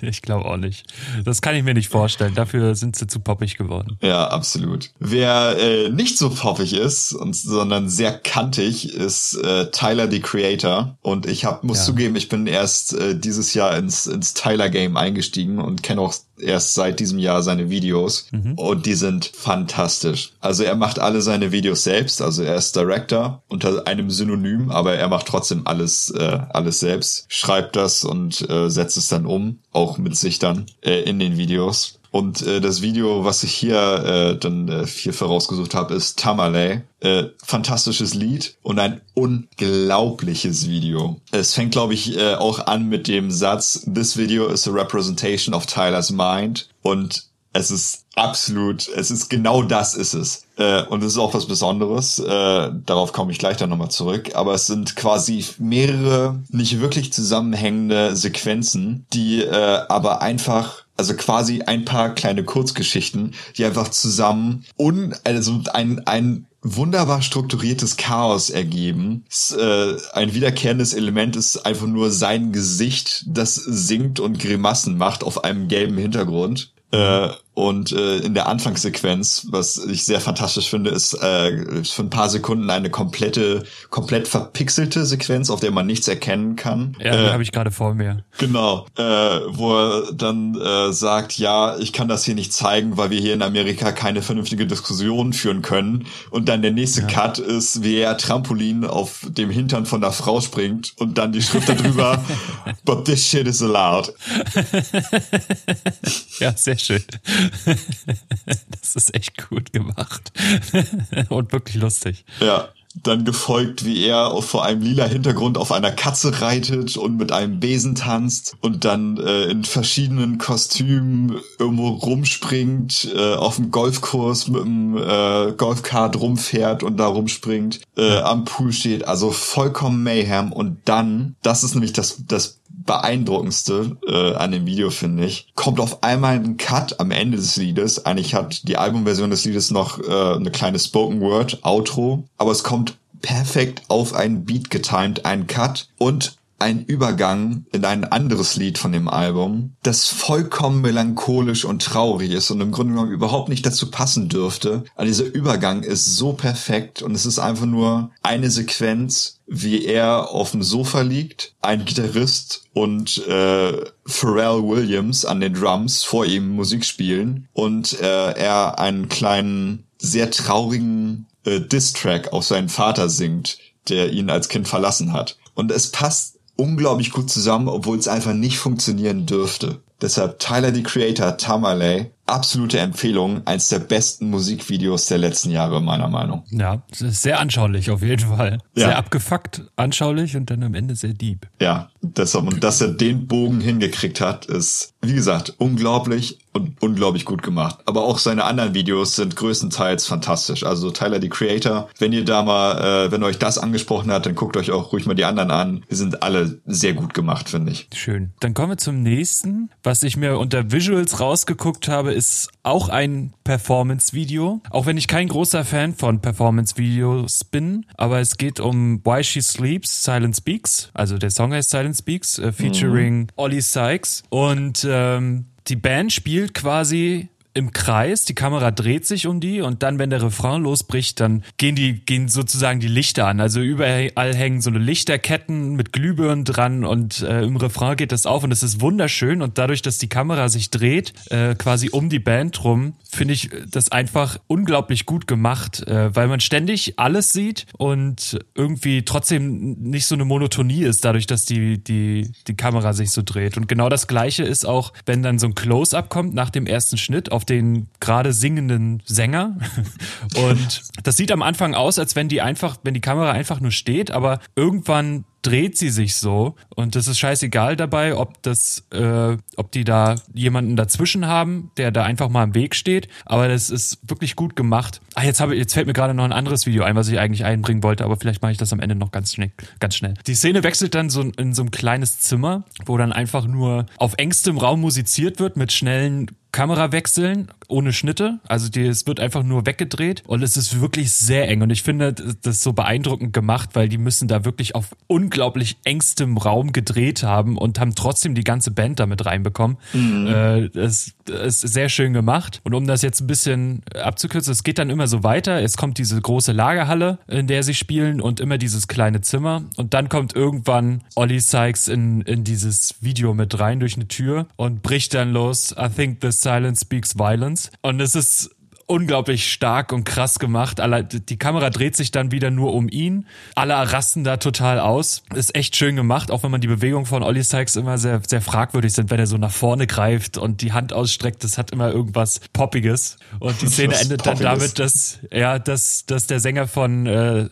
Ich glaube auch nicht. Das kann ich mir nicht vorstellen. Dafür sind sie zu poppig geworden. Ja, absolut. Wer äh, nicht so poppig ist, und, sondern sehr kantig, ist äh, Tyler the Creator. Und ich hab, muss ja. zugeben, ich bin erst äh, dieses Jahr ins, ins Tyler Game eingestiegen und kenne auch erst seit diesem Jahr seine Videos mhm. und die sind fantastisch. Also er macht alle seine Videos selbst, also er ist Director unter einem Synonym, aber er macht trotzdem alles äh, alles selbst, schreibt das und äh, setzt es dann um, auch mit sich dann äh, in den Videos. Und äh, das Video, was ich hier äh, dann äh, hier vorausgesucht habe, ist Tamale. Äh, fantastisches Lied und ein unglaubliches Video. Es fängt, glaube ich, äh, auch an mit dem Satz, This video is a representation of Tyler's mind. Und es ist absolut, es ist genau das ist es. Äh, und es ist auch was Besonderes. Äh, darauf komme ich gleich dann nochmal zurück. Aber es sind quasi mehrere nicht wirklich zusammenhängende Sequenzen, die äh, aber einfach also quasi ein paar kleine Kurzgeschichten, die einfach zusammen und also ein, ein wunderbar strukturiertes Chaos ergeben. Es, äh, ein wiederkehrendes Element ist einfach nur sein Gesicht, das singt und Grimassen macht auf einem gelben Hintergrund. Äh, und äh, in der Anfangssequenz, was ich sehr fantastisch finde, ist äh, für ein paar Sekunden eine komplette, komplett verpixelte Sequenz, auf der man nichts erkennen kann. Ja, die äh, habe ich gerade vor mir. Genau, äh, wo er dann äh, sagt, ja, ich kann das hier nicht zeigen, weil wir hier in Amerika keine vernünftige Diskussion führen können. Und dann der nächste ja. Cut ist, wie er Trampolin auf dem Hintern von der Frau springt und dann die Schrift darüber, but this shit is allowed. ja, sehr schön. das ist echt gut gemacht. Und wirklich lustig. Ja. Dann gefolgt, wie er vor einem lila Hintergrund auf einer Katze reitet und mit einem Besen tanzt und dann äh, in verschiedenen Kostümen irgendwo rumspringt, äh, auf dem Golfkurs mit dem äh, Golfkart rumfährt und da rumspringt, äh, am Pool steht. Also vollkommen Mayhem. Und dann, das ist nämlich das, das beeindruckendste äh, an dem Video, finde ich, kommt auf einmal ein Cut am Ende des Liedes. Eigentlich hat die Albumversion des Liedes noch äh, eine kleine Spoken Word Outro, aber es kommt perfekt auf einen Beat getimed, ein Cut. Und ein Übergang in ein anderes Lied von dem Album, das vollkommen melancholisch und traurig ist und im Grunde genommen überhaupt nicht dazu passen dürfte. Aber dieser Übergang ist so perfekt und es ist einfach nur eine Sequenz, wie er auf dem Sofa liegt, ein Gitarrist und äh, Pharrell Williams an den Drums vor ihm Musik spielen und äh, er einen kleinen, sehr traurigen äh, Diss-Track auf seinen Vater singt, der ihn als Kind verlassen hat. Und es passt unglaublich gut zusammen, obwohl es einfach nicht funktionieren dürfte. Deshalb Tyler the Creator, Tamale, absolute Empfehlung, eins der besten Musikvideos der letzten Jahre, meiner Meinung. Ja, sehr anschaulich auf jeden Fall. Ja. Sehr abgefuckt, anschaulich und dann am Ende sehr deep. Ja, deshalb, und dass er den Bogen hingekriegt hat, ist, wie gesagt, unglaublich und unglaublich gut gemacht. Aber auch seine anderen Videos sind größtenteils fantastisch. Also Tyler the Creator, wenn ihr da mal, äh, wenn euch das angesprochen hat, dann guckt euch auch ruhig mal die anderen an. Die sind alle sehr gut gemacht, finde ich. Schön. Dann kommen wir zum nächsten. Was ich mir unter Visuals rausgeguckt habe, ist auch ein Performance-Video. Auch wenn ich kein großer Fan von Performance-Videos bin, aber es geht um Why She Sleeps, Silent Speaks. Also der Song heißt Silent Speaks, äh, featuring mhm. Ollie Sykes. Und ähm, die Band spielt quasi im Kreis, die Kamera dreht sich um die und dann, wenn der Refrain losbricht, dann gehen die, gehen sozusagen die Lichter an. Also überall hängen so eine Lichterketten mit Glühbirnen dran und äh, im Refrain geht das auf und es ist wunderschön und dadurch, dass die Kamera sich dreht, äh, quasi um die Band rum, finde ich das einfach unglaublich gut gemacht, äh, weil man ständig alles sieht und irgendwie trotzdem nicht so eine Monotonie ist, dadurch, dass die, die, die Kamera sich so dreht. Und genau das Gleiche ist auch, wenn dann so ein Close-Up kommt nach dem ersten Schnitt auf den gerade singenden Sänger. Und das sieht am Anfang aus, als wenn die einfach, wenn die Kamera einfach nur steht, aber irgendwann dreht sie sich so und das ist scheißegal dabei, ob das, äh, ob die da jemanden dazwischen haben, der da einfach mal im Weg steht. Aber das ist wirklich gut gemacht. Ah, jetzt habe jetzt fällt mir gerade noch ein anderes Video ein, was ich eigentlich einbringen wollte, aber vielleicht mache ich das am Ende noch ganz schnell, ganz schnell. Die Szene wechselt dann so in so ein kleines Zimmer, wo dann einfach nur auf engstem Raum musiziert wird mit schnellen Kamerawechseln ohne Schnitte. Also die, es wird einfach nur weggedreht und es ist wirklich sehr eng. Und ich finde das so beeindruckend gemacht, weil die müssen da wirklich auf unglaublich engstem Raum gedreht haben und haben trotzdem die ganze Band damit reinbekommen. Mhm. Äh, das, das ist sehr schön gemacht. Und um das jetzt ein bisschen abzukürzen, es geht dann immer so weiter. Es kommt diese große Lagerhalle, in der sie spielen und immer dieses kleine Zimmer. Und dann kommt irgendwann Ollie Sykes in, in dieses Video mit rein durch eine Tür und bricht dann los. I think this Silence Speaks Violence. Und es ist unglaublich stark und krass gemacht. Die Kamera dreht sich dann wieder nur um ihn. Alle rasten da total aus. Ist echt schön gemacht, auch wenn man die Bewegung von Olli Sykes immer sehr, sehr fragwürdig sind, wenn er so nach vorne greift und die Hand ausstreckt. Das hat immer irgendwas Poppiges. Und die Szene endet dann damit, dass, ja, dass, dass der Sänger von äh, äh,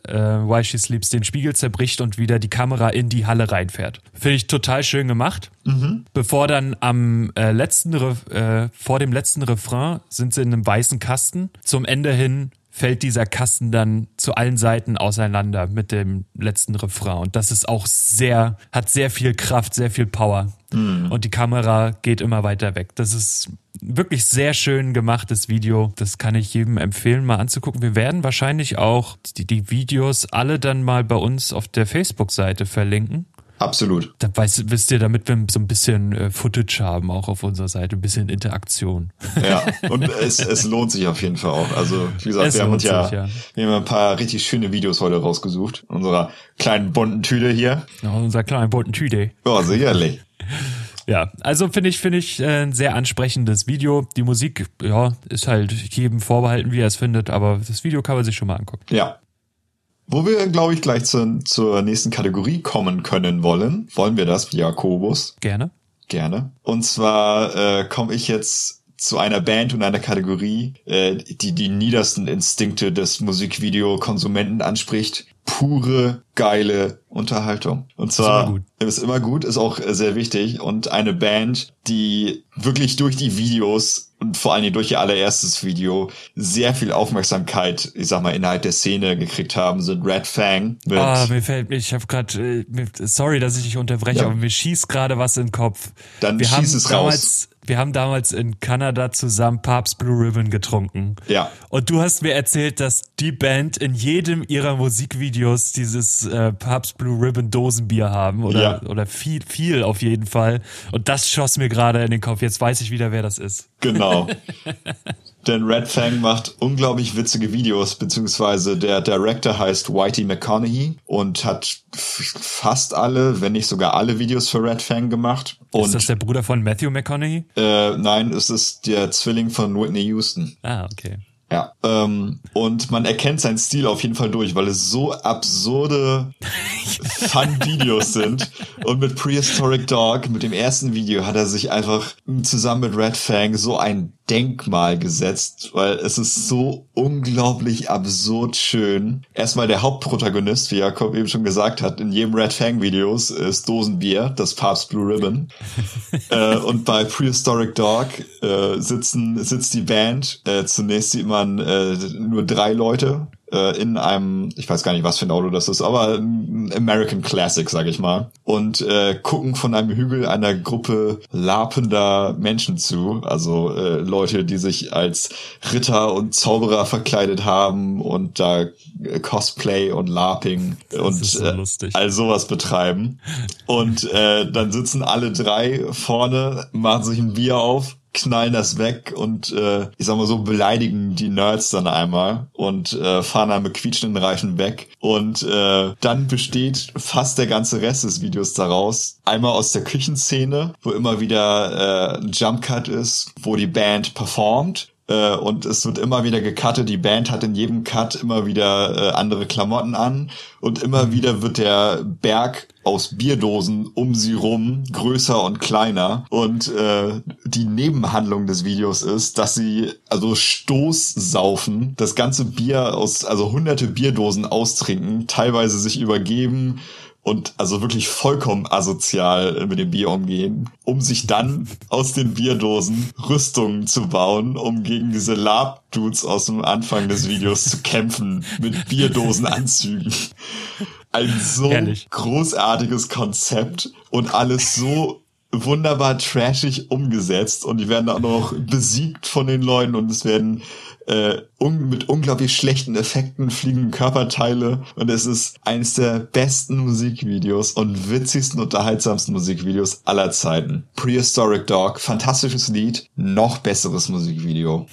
Why She Sleeps den Spiegel zerbricht und wieder die Kamera in die Halle reinfährt. Finde ich total schön gemacht. Mhm. Bevor dann am äh, letzten, äh, vor dem letzten Refrain sind sie in einem weißen Kasten. Zum Ende hin fällt dieser Kasten dann zu allen Seiten auseinander mit dem letzten Refrain. Und das ist auch sehr, hat sehr viel Kraft, sehr viel Power. Mhm. Und die Kamera geht immer weiter weg. Das ist wirklich sehr schön gemachtes Video. Das kann ich jedem empfehlen, mal anzugucken. Wir werden wahrscheinlich auch die, die Videos alle dann mal bei uns auf der Facebook-Seite verlinken. Absolut. Da weißt, wisst ihr, damit wir so ein bisschen äh, Footage haben, auch auf unserer Seite, ein bisschen Interaktion. Ja, und es, es lohnt sich auf jeden Fall auch. Also, wie gesagt, es wir haben uns ja, sich, ja, wir haben ein paar richtig schöne Videos heute rausgesucht. Unserer kleinen bunten Tüte hier. Ja, unserer kleinen bunten Tüte. Ja, sicherlich. Ja, also finde ich, finde ich äh, ein sehr ansprechendes Video. Die Musik, ja, ist halt jedem vorbehalten, wie er es findet, aber das Video kann man sich schon mal angucken. Ja, wo wir, glaube ich, gleich zu, zur nächsten Kategorie kommen können wollen. Wollen wir das, Jakobus? Gerne. Gerne. Und zwar äh, komme ich jetzt zu einer Band und einer Kategorie, äh, die die niedersten Instinkte des Musikvideo-Konsumenten anspricht. Pure, geile Unterhaltung. Und zwar ist immer, gut. ist immer gut, ist auch sehr wichtig. Und eine Band, die wirklich durch die Videos und vor allen Dingen durch ihr allererstes Video sehr viel Aufmerksamkeit, ich sag mal, innerhalb der Szene gekriegt haben, sind Red Fang. Ah, mir fällt, ich habe gerade, äh, sorry, dass ich dich unterbreche, ja. aber mir schießt gerade was in den Kopf. Dann wir schieß es raus wir haben damals in Kanada zusammen Papst Blue Ribbon getrunken. Ja. Und du hast mir erzählt, dass die Band in jedem ihrer Musikvideos dieses äh, Papst Blue Ribbon Dosenbier haben oder ja. oder viel viel auf jeden Fall. Und das schoss mir gerade in den Kopf. Jetzt weiß ich wieder, wer das ist. Genau. Denn Red Fang macht unglaublich witzige Videos, beziehungsweise der Director heißt Whitey McConaughey und hat fast alle, wenn nicht sogar alle Videos für Red Fang gemacht. Und, ist das der Bruder von Matthew McConaughey? Äh, nein, es ist der Zwilling von Whitney Houston. Ah, okay. Ja, ähm, und man erkennt seinen Stil auf jeden Fall durch, weil es so absurde Fun-Videos sind. Und mit Prehistoric Dog, mit dem ersten Video, hat er sich einfach zusammen mit Red Fang so ein Denkmal gesetzt, weil es ist so unglaublich absurd schön. Erstmal der Hauptprotagonist, wie Jakob eben schon gesagt hat, in jedem Red Fang Videos ist Dosenbier, das Papst Blue Ribbon. äh, und bei Prehistoric Dog äh, sitzen, sitzt die Band. Äh, zunächst sieht man äh, nur drei Leute äh, in einem, ich weiß gar nicht, was für ein Auto das ist, aber ein American Classic, sag ich mal. Und äh, gucken von einem Hügel einer Gruppe lapender Menschen zu. Also äh, Leute, die sich als Ritter und Zauberer verkleidet haben und da äh, Cosplay und LARPing das und so äh, all sowas betreiben. Und äh, dann sitzen alle drei vorne, machen sich ein Bier auf knallen das weg und äh, ich sag mal so beleidigen die Nerds dann einmal und äh, fahren dann mit quietschenden Reifen weg. Und äh, dann besteht fast der ganze Rest des Videos daraus. Einmal aus der Küchenszene, wo immer wieder äh, ein Jump Cut ist, wo die Band performt äh, und es wird immer wieder gecuttet. Die Band hat in jedem Cut immer wieder äh, andere Klamotten an und immer mhm. wieder wird der Berg aus Bierdosen um sie rum größer und kleiner und äh, die Nebenhandlung des Videos ist, dass sie also Stoß saufen, das ganze Bier aus also hunderte Bierdosen austrinken, teilweise sich übergeben, und also wirklich vollkommen asozial mit dem Bier umgehen, um sich dann aus den Bierdosen Rüstungen zu bauen, um gegen diese Lab-Dudes aus dem Anfang des Videos zu kämpfen mit Bierdosenanzügen. Ein so Ehrlich. großartiges Konzept und alles so wunderbar trashig umgesetzt und die werden auch noch besiegt von den Leuten und es werden äh, un mit unglaublich schlechten Effekten fliegen Körperteile und es ist eines der besten Musikvideos und witzigsten, unterhaltsamsten Musikvideos aller Zeiten. Prehistoric Dog, fantastisches Lied, noch besseres Musikvideo.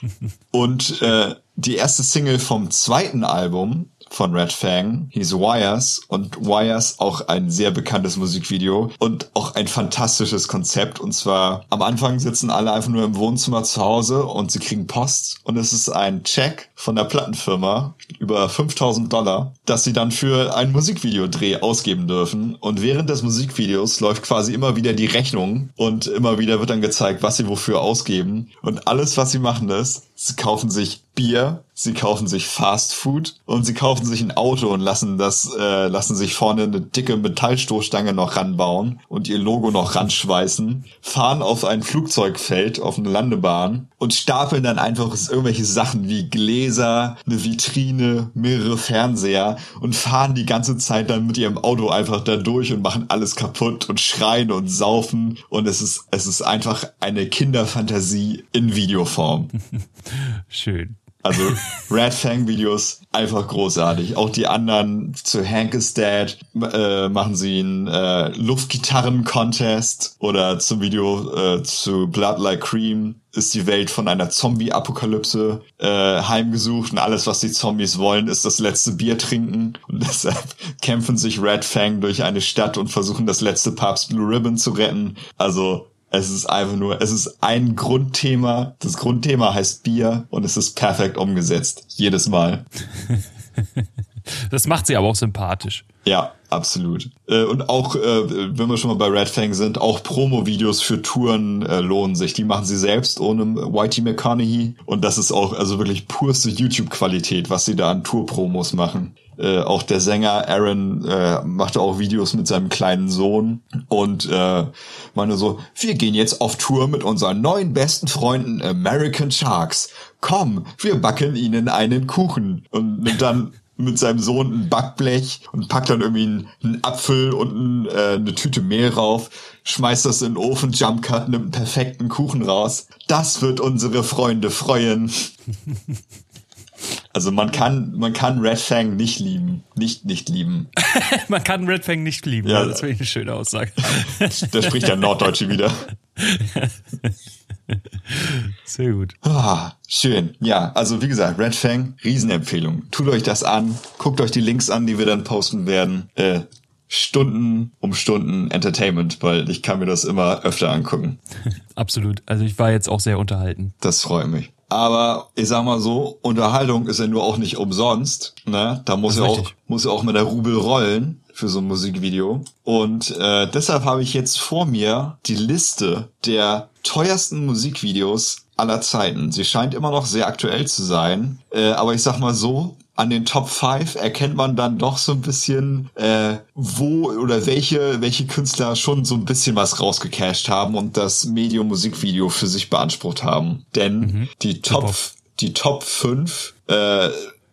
und äh, die erste Single vom zweiten Album von Red Fang hieß Wires und Wires auch ein sehr bekanntes Musikvideo und auch ein fantastisches Konzept und zwar am Anfang sitzen alle einfach nur im Wohnzimmer zu Hause und sie kriegen Post und es ist ein Check von der Plattenfirma über 5000 Dollar, dass sie dann für ein Musikvideodreh ausgeben dürfen und während des Musikvideos läuft quasi immer wieder die Rechnung und immer wieder wird dann gezeigt, was sie wofür ausgeben und alles was sie machen ist, sie kaufen sich Bier, sie kaufen sich Fast Food und sie kaufen sich ein Auto und lassen das, äh, lassen sich vorne eine dicke Metallstoßstange noch ranbauen und ihr Logo noch ranschweißen, fahren auf ein Flugzeugfeld, auf eine Landebahn und stapeln dann einfach irgendwelche Sachen wie Gläser, eine Vitrine, mehrere Fernseher und fahren die ganze Zeit dann mit ihrem Auto einfach da durch und machen alles kaputt und schreien und saufen und es ist, es ist einfach eine Kinderfantasie in Videoform. Schön. Also Red Fang Videos einfach großartig. Auch die anderen zu Hank is Dead äh, machen sie einen äh, Luftgitarren Contest oder zum Video äh, zu Blood Like Cream ist die Welt von einer Zombie-Apokalypse äh, heimgesucht und alles, was die Zombies wollen, ist das letzte Bier trinken und deshalb kämpfen sich Red Fang durch eine Stadt und versuchen das letzte Papst Blue Ribbon zu retten. Also es ist einfach nur, es ist ein Grundthema. Das Grundthema heißt Bier und es ist perfekt umgesetzt. Jedes Mal. Das macht sie aber auch sympathisch. Ja, absolut. Äh, und auch, äh, wenn wir schon mal bei Red Fang sind, auch Promo-Videos für Touren äh, lohnen sich. Die machen sie selbst ohne Whitey McConaughey. Und das ist auch also wirklich purste YouTube-Qualität, was sie da an Tour-Promos machen. Äh, auch der Sänger Aaron äh, machte auch Videos mit seinem kleinen Sohn und äh, meine so, wir gehen jetzt auf Tour mit unseren neuen besten Freunden American Sharks. Komm, wir backen ihnen einen Kuchen. Und nimmt dann mit seinem Sohn ein Backblech und packt dann irgendwie einen, einen Apfel und ein, äh, eine Tüte Mehl rauf, schmeißt das in den Ofen, Jump Cut, nimmt einen perfekten Kuchen raus. Das wird unsere Freunde freuen. Also man kann, man kann Red Fang nicht lieben. Nicht, nicht lieben. man kann Red Fang nicht lieben. Ja, das ich eine schöne Aussage. da spricht der Norddeutsche wieder. Sehr gut. Ah, schön. Ja, also wie gesagt, Red Fang, Riesenempfehlung. Tut euch das an. Guckt euch die Links an, die wir dann posten werden. Äh, Stunden um Stunden Entertainment, weil ich kann mir das immer öfter angucken. Absolut. Also ich war jetzt auch sehr unterhalten. Das freut mich. Aber ich sag mal so, Unterhaltung ist ja nur auch nicht umsonst. Ne? Da muss ja auch, muss ja auch mit der Rubel rollen für so ein Musikvideo. Und äh, deshalb habe ich jetzt vor mir die Liste der teuersten Musikvideos aller Zeiten. Sie scheint immer noch sehr aktuell zu sein. Äh, aber ich sag mal so, an den Top 5 erkennt man dann doch so ein bisschen, äh, wo oder welche, welche Künstler schon so ein bisschen was rausgecasht haben und das Medium Musikvideo für sich beansprucht haben. Denn mhm. die Top, die Top 5 äh,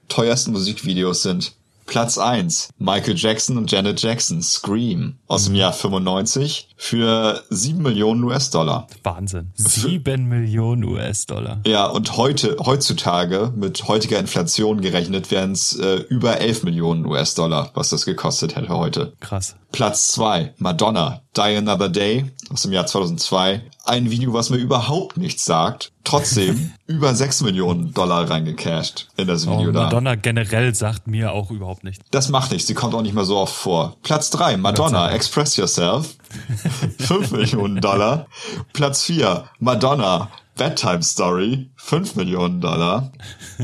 teuersten Musikvideos sind Platz 1, Michael Jackson und Janet Jackson, Scream aus dem. Jahr 95 für 7 Millionen US-Dollar. Wahnsinn. 7 Millionen US-Dollar. Ja, und heute, heutzutage, mit heutiger Inflation gerechnet, wären es äh, über 11 Millionen US-Dollar, was das gekostet hätte heute. Krass. Platz 2, Madonna, Die Another Day aus dem Jahr 2002, ein Video, was mir überhaupt nichts sagt, trotzdem über 6 Millionen Dollar reingecashed in das Video oh, da. Madonna generell sagt mir auch überhaupt nichts. Das macht nichts, sie kommt auch nicht mehr so oft vor. Platz 3, Madonna, Express Yourself, 5 Millionen Dollar. Platz 4, Madonna, Bedtime Story, 5 Millionen Dollar.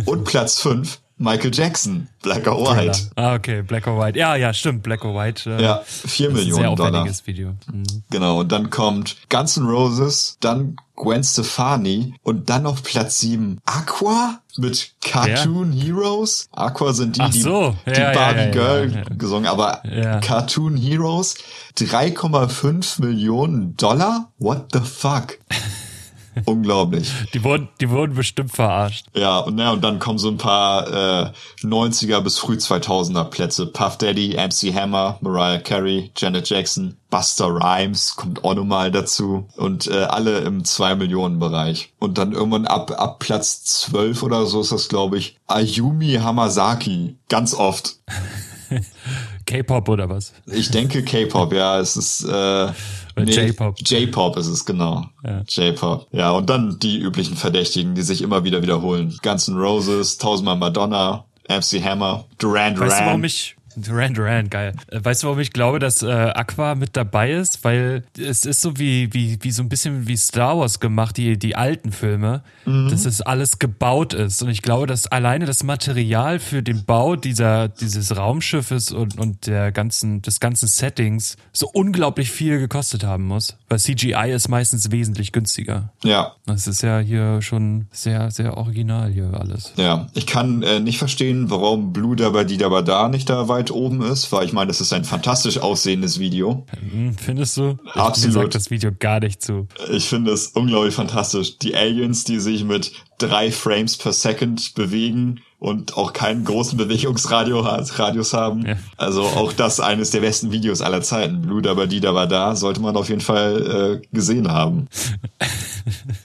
Und Platz 5, Michael Jackson, Black or White. Ah, okay, Black or White. Ja, ja, stimmt, Black or White. Äh, ja, 4 Millionen sehr Dollar. Video. Mhm. Genau, und dann kommt Guns N' Roses, dann Gwen Stefani und dann auf Platz 7 Aqua mit Cartoon ja. Heroes. Aqua sind die, so. die, die ja, Barbie ja, Girl gesungen, aber Cartoon Heroes 3,5 Millionen Dollar? What the fuck? Unglaublich. Die wurden, die wurden bestimmt verarscht. Ja, und, ja, und dann kommen so ein paar äh, 90er bis früh 2000er Plätze. Puff Daddy, MC Hammer, Mariah Carey, Janet Jackson, Buster Rhymes kommt auch nochmal dazu. Und äh, alle im 2 Millionen Bereich. Und dann irgendwann ab, ab Platz 12 oder so ist das, glaube ich, Ayumi Hamasaki. Ganz oft. K-Pop oder was? Ich denke K-Pop, ja. Es ist äh, nee, J-Pop. J-Pop ist es, genau. Ja. J-Pop. Ja, und dann die üblichen Verdächtigen, die sich immer wieder wiederholen. Guns N' Roses, tausendmal Madonna, MC Hammer, Duran Duran. Weißt du, warum ich Duran Duran, geil. Äh, weißt du, warum ich glaube, dass äh, Aqua mit dabei ist? Weil es ist so wie, wie, wie so ein bisschen wie Star Wars gemacht, die, die alten Filme, mhm. dass es alles gebaut ist. Und ich glaube, dass alleine das Material für den Bau dieser, dieses Raumschiffes und, und der ganzen, des ganzen Settings so unglaublich viel gekostet haben muss. Weil CGI ist meistens wesentlich günstiger. Ja. Das ist ja hier schon sehr, sehr original hier alles. Ja. Ich kann äh, nicht verstehen, warum Blue Dabba die Dabba da nicht da weit oben ist, weil ich meine, das ist ein fantastisch aussehendes Video. Hm, findest du? Absolut. Mir sagt das Video gar nicht zu. Ich finde es unglaublich fantastisch. Die Aliens, die sich mit drei Frames per Second bewegen und auch keinen großen Bewegungsradius haben. Ja. Also auch das eines der besten Videos aller Zeiten. Blue aber die da war da, sollte man auf jeden Fall äh, gesehen haben.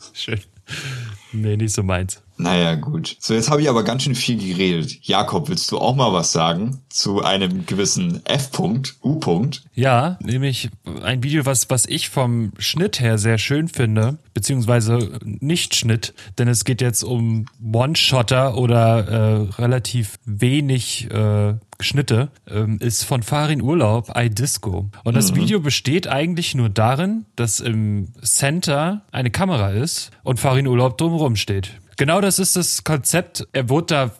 Nee, nicht so meins. Naja, gut. So, jetzt habe ich aber ganz schön viel geredet. Jakob, willst du auch mal was sagen zu einem gewissen F-Punkt, U-Punkt? Ja, nämlich ein Video, was, was ich vom Schnitt her sehr schön finde, beziehungsweise nicht Schnitt, denn es geht jetzt um One-Shotter oder äh, relativ wenig äh, Schnitte, ähm, ist von Farin Urlaub, iDisco. Und das mhm. Video besteht eigentlich nur darin, dass im Center eine Kamera ist und Farin Urlaub drumherum steht. Genau das ist das Konzept. Er wurde da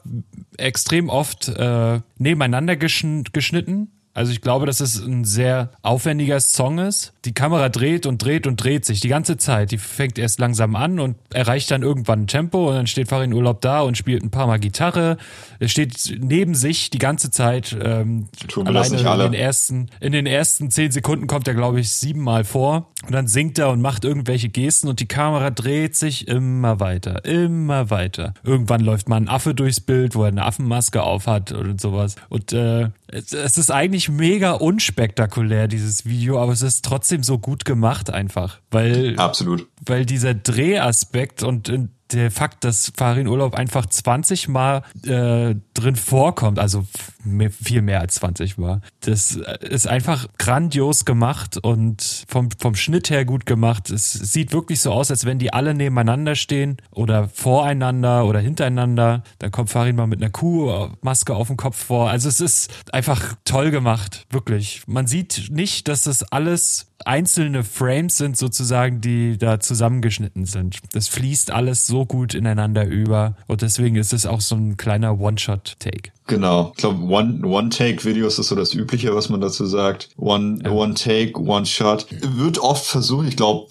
extrem oft äh, nebeneinander geschn geschnitten. Also ich glaube, dass es ein sehr aufwendiger Song ist. Die Kamera dreht und dreht und dreht sich die ganze Zeit. Die fängt erst langsam an und erreicht dann irgendwann ein Tempo und dann steht Farin Urlaub da und spielt ein paar Mal Gitarre. Er steht neben sich die ganze Zeit. Ähm, Tun wir das nicht alle. In den ersten, in den ersten zehn Sekunden kommt er, glaube ich, siebenmal vor und dann singt er und macht irgendwelche Gesten und die Kamera dreht sich immer weiter, immer weiter. Irgendwann läuft mal ein Affe durchs Bild, wo er eine Affenmaske aufhat und sowas. Und äh, es, es ist eigentlich mega unspektakulär, dieses Video, aber es ist trotzdem so gut gemacht einfach. Weil, Absolut. Weil dieser Drehaspekt und der Fakt, dass Farin Urlaub einfach 20 Mal äh, drin vorkommt, also mehr, viel mehr als 20 Mal, das ist einfach grandios gemacht und vom, vom Schnitt her gut gemacht. Es sieht wirklich so aus, als wenn die alle nebeneinander stehen oder voreinander oder hintereinander. Dann kommt Farin mal mit einer Kuhmaske auf dem Kopf vor. Also es ist einfach toll gemacht, wirklich. Man sieht nicht, dass das alles einzelne Frames sind sozusagen, die da zusammengeschnitten sind. Das fließt alles so gut ineinander über und deswegen ist es auch so ein kleiner One-Shot-Take. Genau. Ich glaube, One-Take-Videos ist so das Übliche, was man dazu sagt. One, ja. one Take, One Shot. Wird oft versucht. Ich glaube,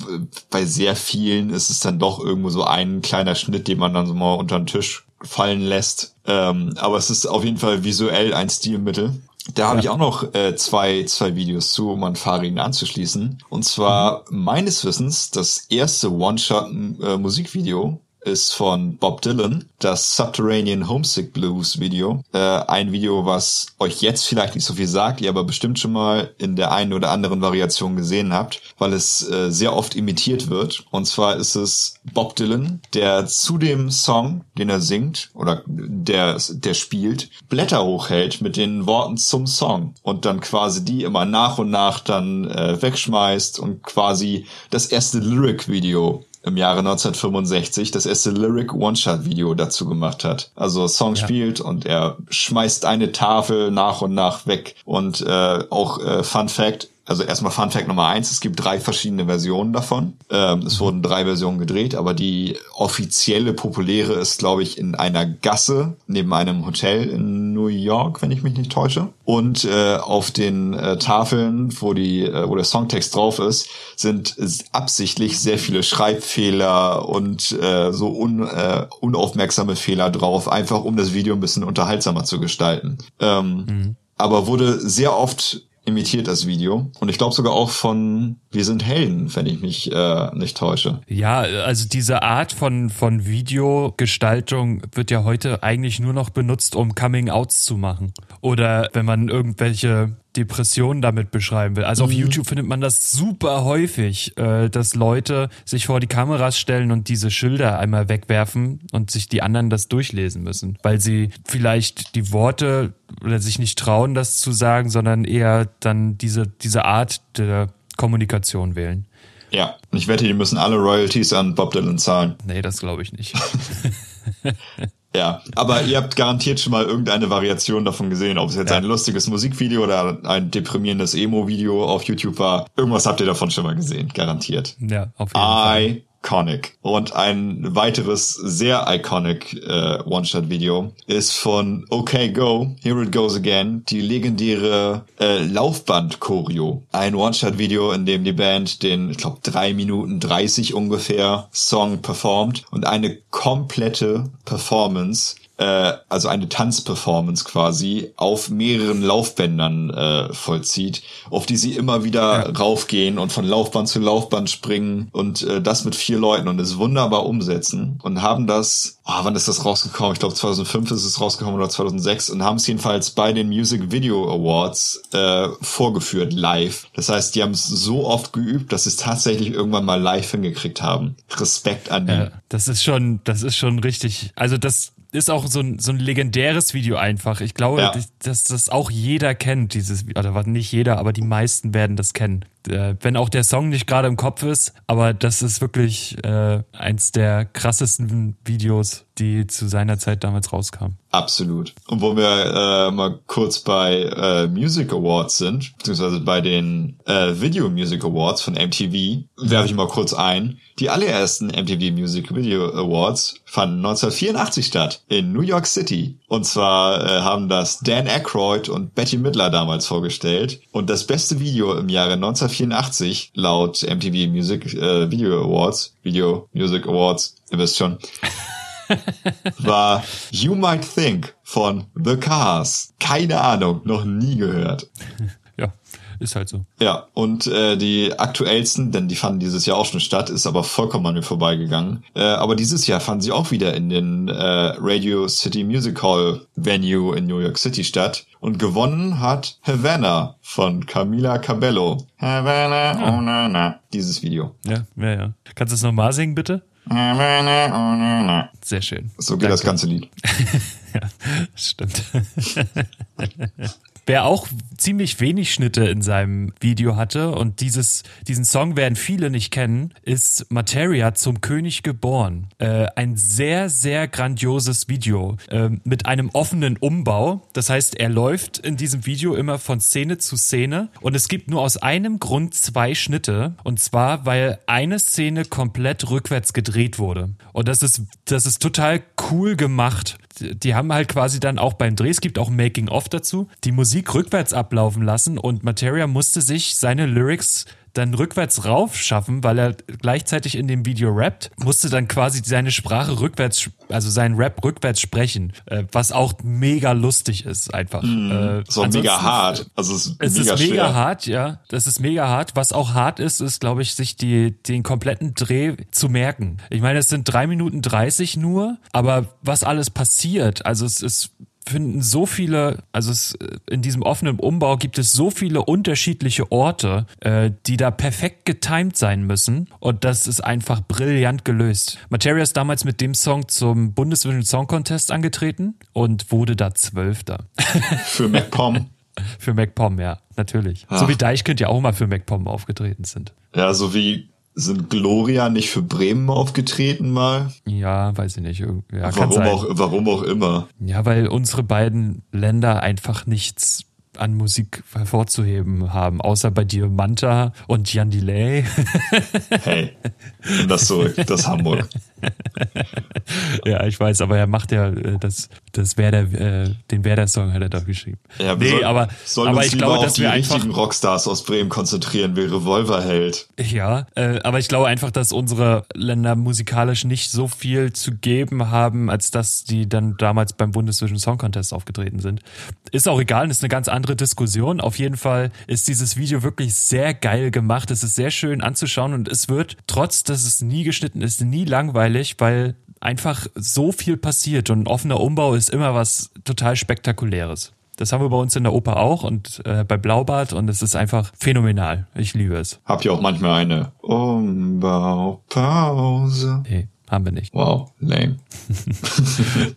bei sehr vielen ist es dann doch irgendwo so ein kleiner Schnitt, den man dann so mal unter den Tisch fallen lässt. Ähm, aber es ist auf jeden Fall visuell ein Stilmittel. Da habe ja. ich auch noch äh, zwei, zwei Videos zu, um an Farin anzuschließen. Und zwar mhm. meines Wissens das erste One-Shot-Musikvideo ist von Bob Dylan, das Subterranean Homesick Blues Video. Äh, ein Video, was euch jetzt vielleicht nicht so viel sagt, ihr aber bestimmt schon mal in der einen oder anderen Variation gesehen habt, weil es äh, sehr oft imitiert wird. Und zwar ist es Bob Dylan, der zu dem Song, den er singt oder der, der spielt, Blätter hochhält mit den Worten zum Song und dann quasi die immer nach und nach dann äh, wegschmeißt und quasi das erste Lyric-Video im Jahre 1965 das erste Lyric One-Shot-Video dazu gemacht hat. Also Song ja. spielt und er schmeißt eine Tafel nach und nach weg. Und äh, auch äh, Fun Fact, also erstmal Fun Fact Nummer eins, es gibt drei verschiedene Versionen davon. Ähm, es wurden drei Versionen gedreht, aber die offizielle populäre ist, glaube ich, in einer Gasse neben einem Hotel in New York, wenn ich mich nicht täusche. Und äh, auf den äh, Tafeln, wo die, äh, wo der Songtext drauf ist, sind absichtlich sehr viele Schreibfehler und äh, so un, äh, unaufmerksame Fehler drauf, einfach um das Video ein bisschen unterhaltsamer zu gestalten. Ähm, mhm. Aber wurde sehr oft imitiert das Video. Und ich glaube sogar auch von Wir sind Helden, wenn ich mich äh, nicht täusche. Ja, also diese Art von, von Videogestaltung wird ja heute eigentlich nur noch benutzt, um Coming-Outs zu machen. Oder wenn man irgendwelche Depressionen damit beschreiben will. Also auf mhm. YouTube findet man das super häufig, äh, dass Leute sich vor die Kameras stellen und diese Schilder einmal wegwerfen und sich die anderen das durchlesen müssen, weil sie vielleicht die Worte oder sich nicht trauen, das zu sagen, sondern eher dann diese, diese Art der Kommunikation wählen. Ja, und ich wette, die müssen alle Royalties an Bob Dylan zahlen. Nee, das glaube ich nicht. Ja, aber ihr habt garantiert schon mal irgendeine Variation davon gesehen, ob es jetzt ja. ein lustiges Musikvideo oder ein deprimierendes Emo-Video auf YouTube war. Irgendwas habt ihr davon schon mal gesehen, garantiert. Ja, auf jeden I Fall iconic. Und ein weiteres sehr iconic äh, One-Shot-Video ist von Okay Go, Here It Goes Again, die legendäre äh, Laufband-Choreo. Ein One-Shot-Video, in dem die Band den, ich glaube, drei Minuten 30 ungefähr Song performt und eine komplette Performance äh, also eine Tanzperformance quasi auf mehreren Laufbändern äh, vollzieht, auf die sie immer wieder ja. raufgehen und von Laufband zu Laufband springen und äh, das mit vier Leuten und es wunderbar umsetzen und haben das, oh, wann ist das rausgekommen? Ich glaube 2005 ist es rausgekommen oder 2006 und haben es jedenfalls bei den Music Video Awards äh, vorgeführt live. Das heißt, die haben es so oft geübt, dass sie es tatsächlich irgendwann mal live hingekriegt haben. Respekt an die. Ja, das ist schon, das ist schon richtig. Also das ist auch so ein, so ein legendäres Video einfach. Ich glaube, ja. dass das auch jeder kennt, dieses, oder nicht jeder, aber die meisten werden das kennen. Äh, wenn auch der Song nicht gerade im Kopf ist, aber das ist wirklich äh, eins der krassesten Videos, die zu seiner Zeit damals rauskamen. Absolut. Und wo wir äh, mal kurz bei äh, Music Awards sind, beziehungsweise bei den äh, Video Music Awards von MTV, werfe ich mal kurz ein. Die allerersten MTV Music Video Awards fanden 1984 statt in New York City. Und zwar äh, haben das Dan Aykroyd und Betty Midler damals vorgestellt. Und das beste Video im Jahre 1984 laut MTV Music äh, Video Awards, Video Music Awards, ihr wisst schon, war You Might Think von The Cars. Keine Ahnung, noch nie gehört. Ja, ist halt so. Ja, und äh, die aktuellsten, denn die fanden dieses Jahr auch schon statt, ist aber vollkommen an mir vorbeigegangen. Äh, aber dieses Jahr fanden sie auch wieder in den äh, Radio City Music Hall Venue in New York City statt. Und gewonnen hat Havana von Camila Cabello. Havana, oh na na. Dieses Video. Ja, ja, ja. Kannst du es nochmal singen, bitte? Sehr schön. So geht Danke. das ganze Lied. ja, stimmt. Wer auch ziemlich wenig Schnitte in seinem Video hatte und dieses, diesen Song werden viele nicht kennen, ist Materia zum König geboren. Äh, ein sehr, sehr grandioses Video äh, mit einem offenen Umbau. Das heißt, er läuft in diesem Video immer von Szene zu Szene und es gibt nur aus einem Grund zwei Schnitte und zwar, weil eine Szene komplett rückwärts gedreht wurde. Und das ist, das ist total cool gemacht die haben halt quasi dann auch beim Dreh, es gibt auch Making-of dazu, die Musik rückwärts ablaufen lassen und Materia musste sich seine Lyrics dann rückwärts rauf schaffen, weil er gleichzeitig in dem Video rappt, musste dann quasi seine Sprache rückwärts, also seinen Rap rückwärts sprechen, äh, was auch mega lustig ist einfach. Mm, äh, so mega hart. Also es ist es mega ist mega hart, ja. Das ist mega hart. Was auch hart ist, ist, glaube ich, sich die, den kompletten Dreh zu merken. Ich meine, es sind drei Minuten dreißig nur, aber was alles passiert, also es ist finden so viele, also es, in diesem offenen Umbau gibt es so viele unterschiedliche Orte, äh, die da perfekt getimed sein müssen und das ist einfach brillant gelöst. Materia ist damals mit dem Song zum Bundesvision Song Contest angetreten und wurde da Zwölfter. Für MacPom. für MacPom, ja, natürlich. Ach. So wie Deichkind ja auch mal für MacPom aufgetreten sind. Ja, so wie sind Gloria nicht für Bremen aufgetreten mal? Ja, weiß ich nicht. Ja, warum, auch, warum auch immer. Ja, weil unsere beiden Länder einfach nichts an Musik hervorzuheben haben, außer bei dir Manta und Jan Delay. hey, das so, das Hamburg. ja, ich weiß, aber er macht ja äh, das, das Werder, äh, den Werder-Song hat er doch geschrieben. Ja, nee, soll, aber, sollen aber uns ich glaube, dass die wir einfach Rockstars aus Bremen konzentrieren, wie Revolverheld. Ja, äh, aber ich glaube einfach, dass unsere Länder musikalisch nicht so viel zu geben haben, als dass die dann damals beim Bundesvision Song Contest aufgetreten sind. Ist auch egal, ist eine ganz andere Diskussion. Auf jeden Fall ist dieses Video wirklich sehr geil gemacht. Es ist sehr schön anzuschauen und es wird, trotz dass es nie geschnitten ist, nie langweilig, weil einfach so viel passiert und ein offener Umbau ist immer was total Spektakuläres. Das haben wir bei uns in der Oper auch und äh, bei Blaubart und es ist einfach phänomenal. Ich liebe es. Habt ihr auch manchmal eine Umbaupause? Nee, haben wir nicht. Wow, lame.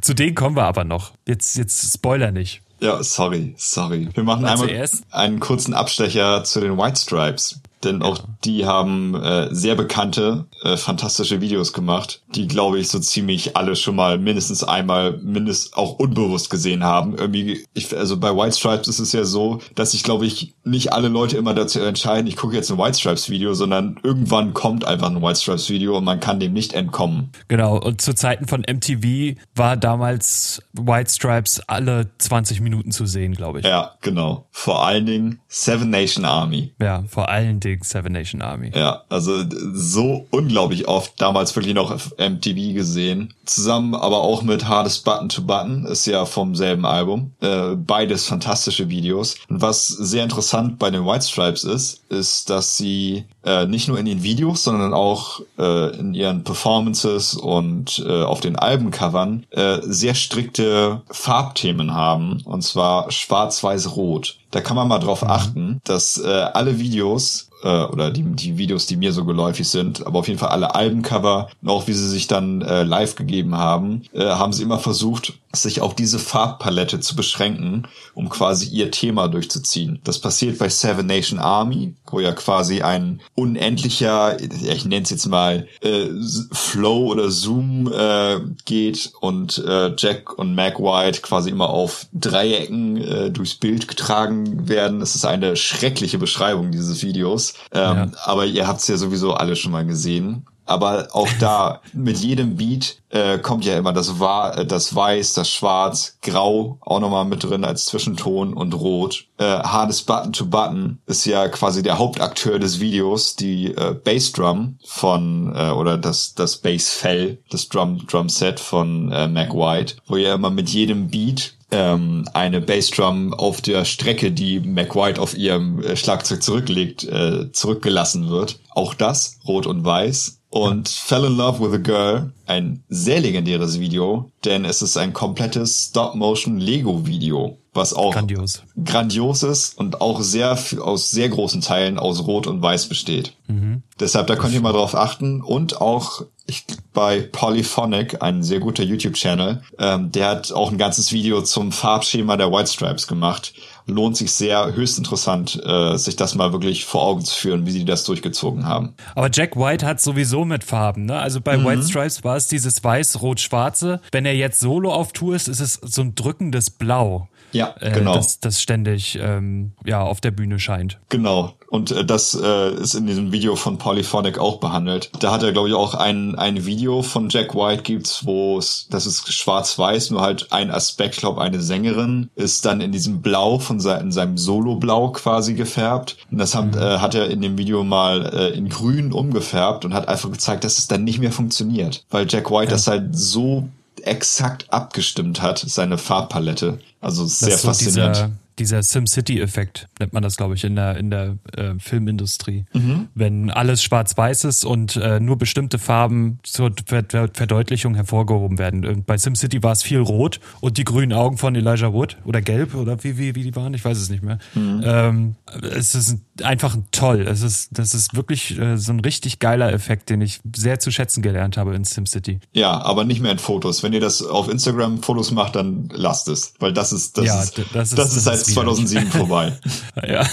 Zu denen kommen wir aber noch. Jetzt, jetzt Spoiler nicht. Ja, sorry, sorry. Wir machen einmal einen kurzen Abstecher zu den White Stripes denn auch die haben äh, sehr bekannte, äh, fantastische Videos gemacht, die, glaube ich, so ziemlich alle schon mal mindestens einmal, mindestens auch unbewusst gesehen haben. Irgendwie, ich, also bei White Stripes ist es ja so, dass sich, glaube ich, nicht alle Leute immer dazu entscheiden, ich gucke jetzt ein White Stripes Video, sondern irgendwann kommt einfach ein White Stripes Video und man kann dem nicht entkommen. Genau, und zu Zeiten von MTV war damals White Stripes alle 20 Minuten zu sehen, glaube ich. Ja, genau. Vor allen Dingen Seven Nation Army. Ja, vor allen Dingen Seven Nation Army. Ja, also so unglaublich oft damals wirklich noch MTV gesehen. Zusammen aber auch mit Hardest Button to Button, ist ja vom selben Album. Äh, beides fantastische Videos. Und was sehr interessant bei den White Stripes ist, ist, dass sie äh, nicht nur in den Videos, sondern auch äh, in ihren Performances und äh, auf den Albencovern äh, sehr strikte Farbthemen haben. Und zwar schwarz-weiß-rot. Da kann man mal drauf mhm. achten, dass äh, alle Videos äh, oder die, die Videos, die mir so geläufig sind, aber auf jeden Fall alle Albencover auch wie sie sich dann äh, live gegeben haben, äh, haben sie immer versucht, sich auf diese Farbpalette zu beschränken, um quasi ihr Thema durchzuziehen. Das passiert bei Seven Nation Army, wo ja quasi ein unendlicher, ich nenne es jetzt mal äh, Flow oder Zoom äh, geht und äh, Jack und Mac White quasi immer auf Dreiecken äh, durchs Bild getragen werden. Das ist eine schreckliche Beschreibung dieses Videos. Ähm, ja. Aber ihr habt es ja sowieso alle schon mal gesehen. Aber auch da, mit jedem Beat äh, kommt ja immer das, Wa das Weiß, das Schwarz, Grau auch nochmal mit drin als Zwischenton und Rot. Äh, Hardes Button to Button ist ja quasi der Hauptakteur des Videos, die äh, Bassdrum von, äh, oder das, das Bassfell, das Drum, Drum Set von äh, Mac White, wo ja immer mit jedem Beat ähm, eine Bassdrum auf der Strecke, die McWhite auf ihrem äh, Schlagzeug zurücklegt, äh, zurückgelassen wird. Auch das, rot und weiß. Und Fell in Love with a Girl, ein sehr legendäres Video, denn es ist ein komplettes Stop-Motion-Lego-Video, was auch grandios. grandios ist und auch sehr aus sehr großen Teilen aus Rot und Weiß besteht. Mhm. Deshalb, da könnt ihr mal drauf achten und auch ich, bei Polyphonic, ein sehr guter YouTube-Channel, ähm, der hat auch ein ganzes Video zum Farbschema der White Stripes gemacht. Lohnt sich sehr, höchst interessant, äh, sich das mal wirklich vor Augen zu führen, wie sie das durchgezogen haben. Aber Jack White hat sowieso mit Farben, ne? Also bei mhm. White Stripes war es dieses weiß-rot-schwarze. Wenn er jetzt solo auf Tour ist, ist es so ein drückendes Blau. Ja, genau. Äh, das, das ständig ähm, ja, auf der Bühne scheint. Genau. Und äh, das äh, ist in diesem Video von Polyphonic auch behandelt. Da hat er, glaube ich, auch ein, ein Video von Jack White gibt's, wo es, das ist schwarz-weiß, nur halt ein Aspekt, glaube eine Sängerin, ist dann in diesem Blau von se in seinem Solo-Blau quasi gefärbt. Und das hat, mhm. äh, hat er in dem Video mal äh, in grün umgefärbt und hat einfach gezeigt, dass es dann nicht mehr funktioniert. Weil Jack White ja. das halt so exakt abgestimmt hat, seine Farbpalette. Also sehr so faszinierend. Dieser, dieser SimCity-Effekt nennt man das, glaube ich, in der, in der äh, Filmindustrie. Mhm. Wenn alles schwarz-weiß ist und äh, nur bestimmte Farben zur Ver Ver Verdeutlichung hervorgehoben werden. Bei SimCity war es viel rot und die grünen Augen von Elijah Wood oder gelb oder wie, wie, wie die waren, ich weiß es nicht mehr. Mhm. Ähm, es ist einfach toll. Es ist, das ist wirklich äh, so ein richtig geiler Effekt, den ich sehr zu schätzen gelernt habe in SimCity. Ja, aber nicht mehr in Fotos. Wenn ihr das auf Instagram Fotos macht, dann lasst es, weil das ist, das ja, ist, das ist, das ist seit 2007 vorbei. ja.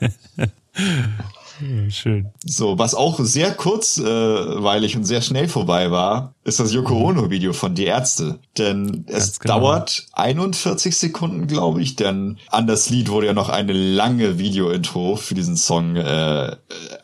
Schön. So, was auch sehr kurzweilig und sehr schnell vorbei war, ist das Yoko mhm. Ono Video von Die Ärzte. Denn es genau. dauert 41 Sekunden, glaube ich, denn an das Lied wurde ja noch eine lange Video-Intro für diesen Song äh,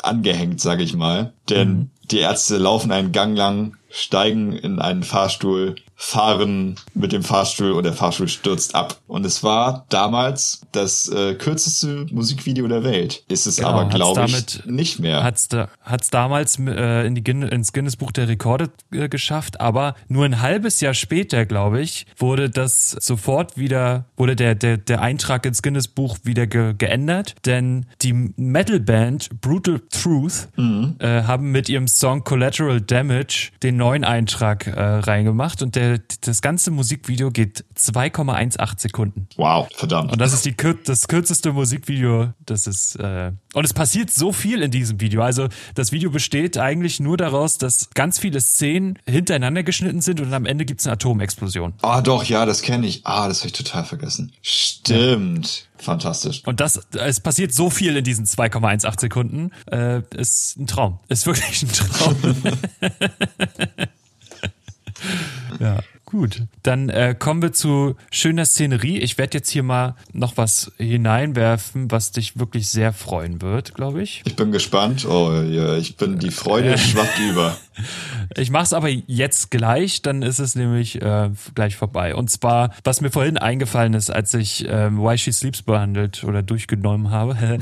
angehängt, sage ich mal. Denn mhm. die Ärzte laufen einen Gang lang, steigen in einen Fahrstuhl, fahren mit dem Fahrstuhl und der Fahrstuhl stürzt ab. Und es war damals das äh, kürzeste Musikvideo der Welt. Ist es genau, aber, glaube ich, nicht mehr. Hat's da, hat's damals äh, in die, ins Guinness Buch der Rekorde äh, geschafft, aber nur ein halbes Jahr später, glaube ich, wurde das sofort wieder, wurde der, der, der Eintrag ins Guinness Buch wieder ge geändert, denn die Metalband Brutal Truth mhm. äh, haben mit ihrem Song Collateral Damage den neuen Eintrag äh, reingemacht und der, das ganze Musikvideo geht 2,18 Sekunden. Wow, verdammt. Und das ist die das kürzeste Musikvideo, das ist äh, und es passiert so viel in diesem Video. Also das Video besteht eigentlich nur daraus, dass ganz viele Szenen hintereinander geschnitten sind und am Ende gibt es eine Atomexplosion. Ah, doch, ja, das kenne ich. Ah, das habe ich total vergessen. Stimmt. Ja. Fantastisch. Und das, es passiert so viel in diesen 2,18 Sekunden. Äh, ist ein Traum. Ist wirklich ein Traum. ja. Gut, dann äh, kommen wir zu schöner Szenerie. Ich werde jetzt hier mal noch was hineinwerfen, was dich wirklich sehr freuen wird, glaube ich. Ich bin gespannt. Oh ja, ich bin die Freude äh, schwappt über. Ich mache es aber jetzt gleich, dann ist es nämlich äh, gleich vorbei. Und zwar, was mir vorhin eingefallen ist, als ich äh, Why She Sleeps behandelt oder durchgenommen habe,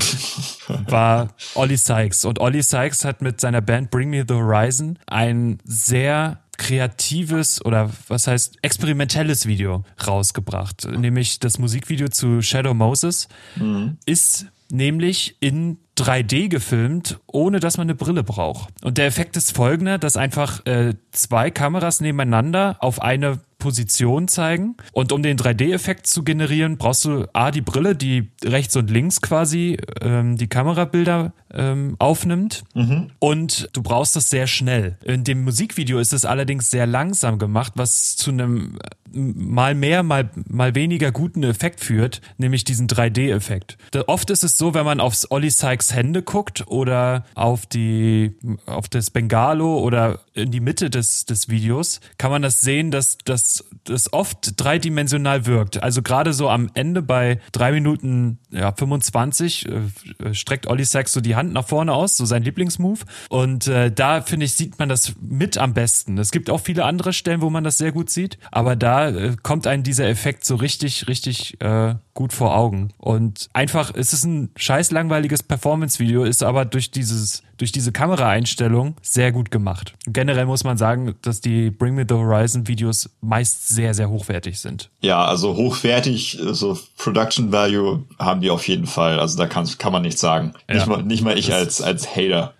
war Ollie Sykes. Und Ollie Sykes hat mit seiner Band Bring Me the Horizon ein sehr kreatives oder was heißt experimentelles Video rausgebracht. Nämlich das Musikvideo zu Shadow Moses mhm. ist nämlich in 3D gefilmt, ohne dass man eine Brille braucht. Und der Effekt ist folgender, dass einfach äh, zwei Kameras nebeneinander auf eine Position zeigen. Und um den 3D-Effekt zu generieren, brauchst du A, die Brille, die rechts und links quasi ähm, die Kamerabilder ähm, aufnimmt. Mhm. Und du brauchst das sehr schnell. In dem Musikvideo ist es allerdings sehr langsam gemacht, was zu einem mal mehr, mal, mal weniger guten Effekt führt, nämlich diesen 3D-Effekt. Oft ist es so, wenn man aufs Olli Sykes Hände guckt oder auf die, auf das Bengalo oder in die Mitte des, des Videos, kann man das sehen, dass das, oft dreidimensional wirkt. Also gerade so am Ende bei drei Minuten ja, 25 äh, streckt Olli Sykes so die Hand nach vorne aus, so sein Lieblingsmove. Und äh, da, finde ich, sieht man das mit am besten. Es gibt auch viele andere Stellen, wo man das sehr gut sieht, aber da äh, kommt einem dieser Effekt so richtig, richtig äh, gut vor Augen. Und einfach, es ist ein scheiß langweiliges Performance-Video, ist aber durch dieses, durch diese Kameraeinstellung sehr gut gemacht. generell muss man sagen, dass die Bring Me the Horizon Videos meist sehr, sehr hochwertig sind. Ja, also hochwertig, so Production Value haben die auf jeden Fall. Also da kann, kann man nichts sagen. Ja. Nicht mal, nicht mal ich als, als Hater.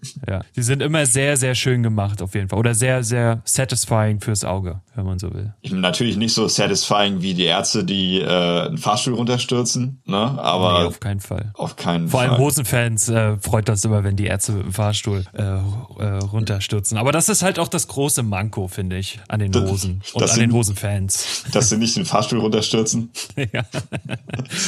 Ja, die sind immer sehr, sehr schön gemacht auf jeden Fall. Oder sehr, sehr satisfying fürs Auge, wenn man so will. Natürlich nicht so satisfying wie die Ärzte, die äh, einen Fahrstuhl runterstürzen, ne? Aber nee, auf keinen Fall. Auf keinen Vor Fall. allem Hosenfans äh, freut das immer, wenn die Ärzte mit dem Fahrstuhl äh, äh, runterstürzen. Aber das ist halt auch das große Manko, finde ich, an den Hosen das, und das an sind, den Hosenfans. Dass sie nicht den Fahrstuhl runterstürzen. ja.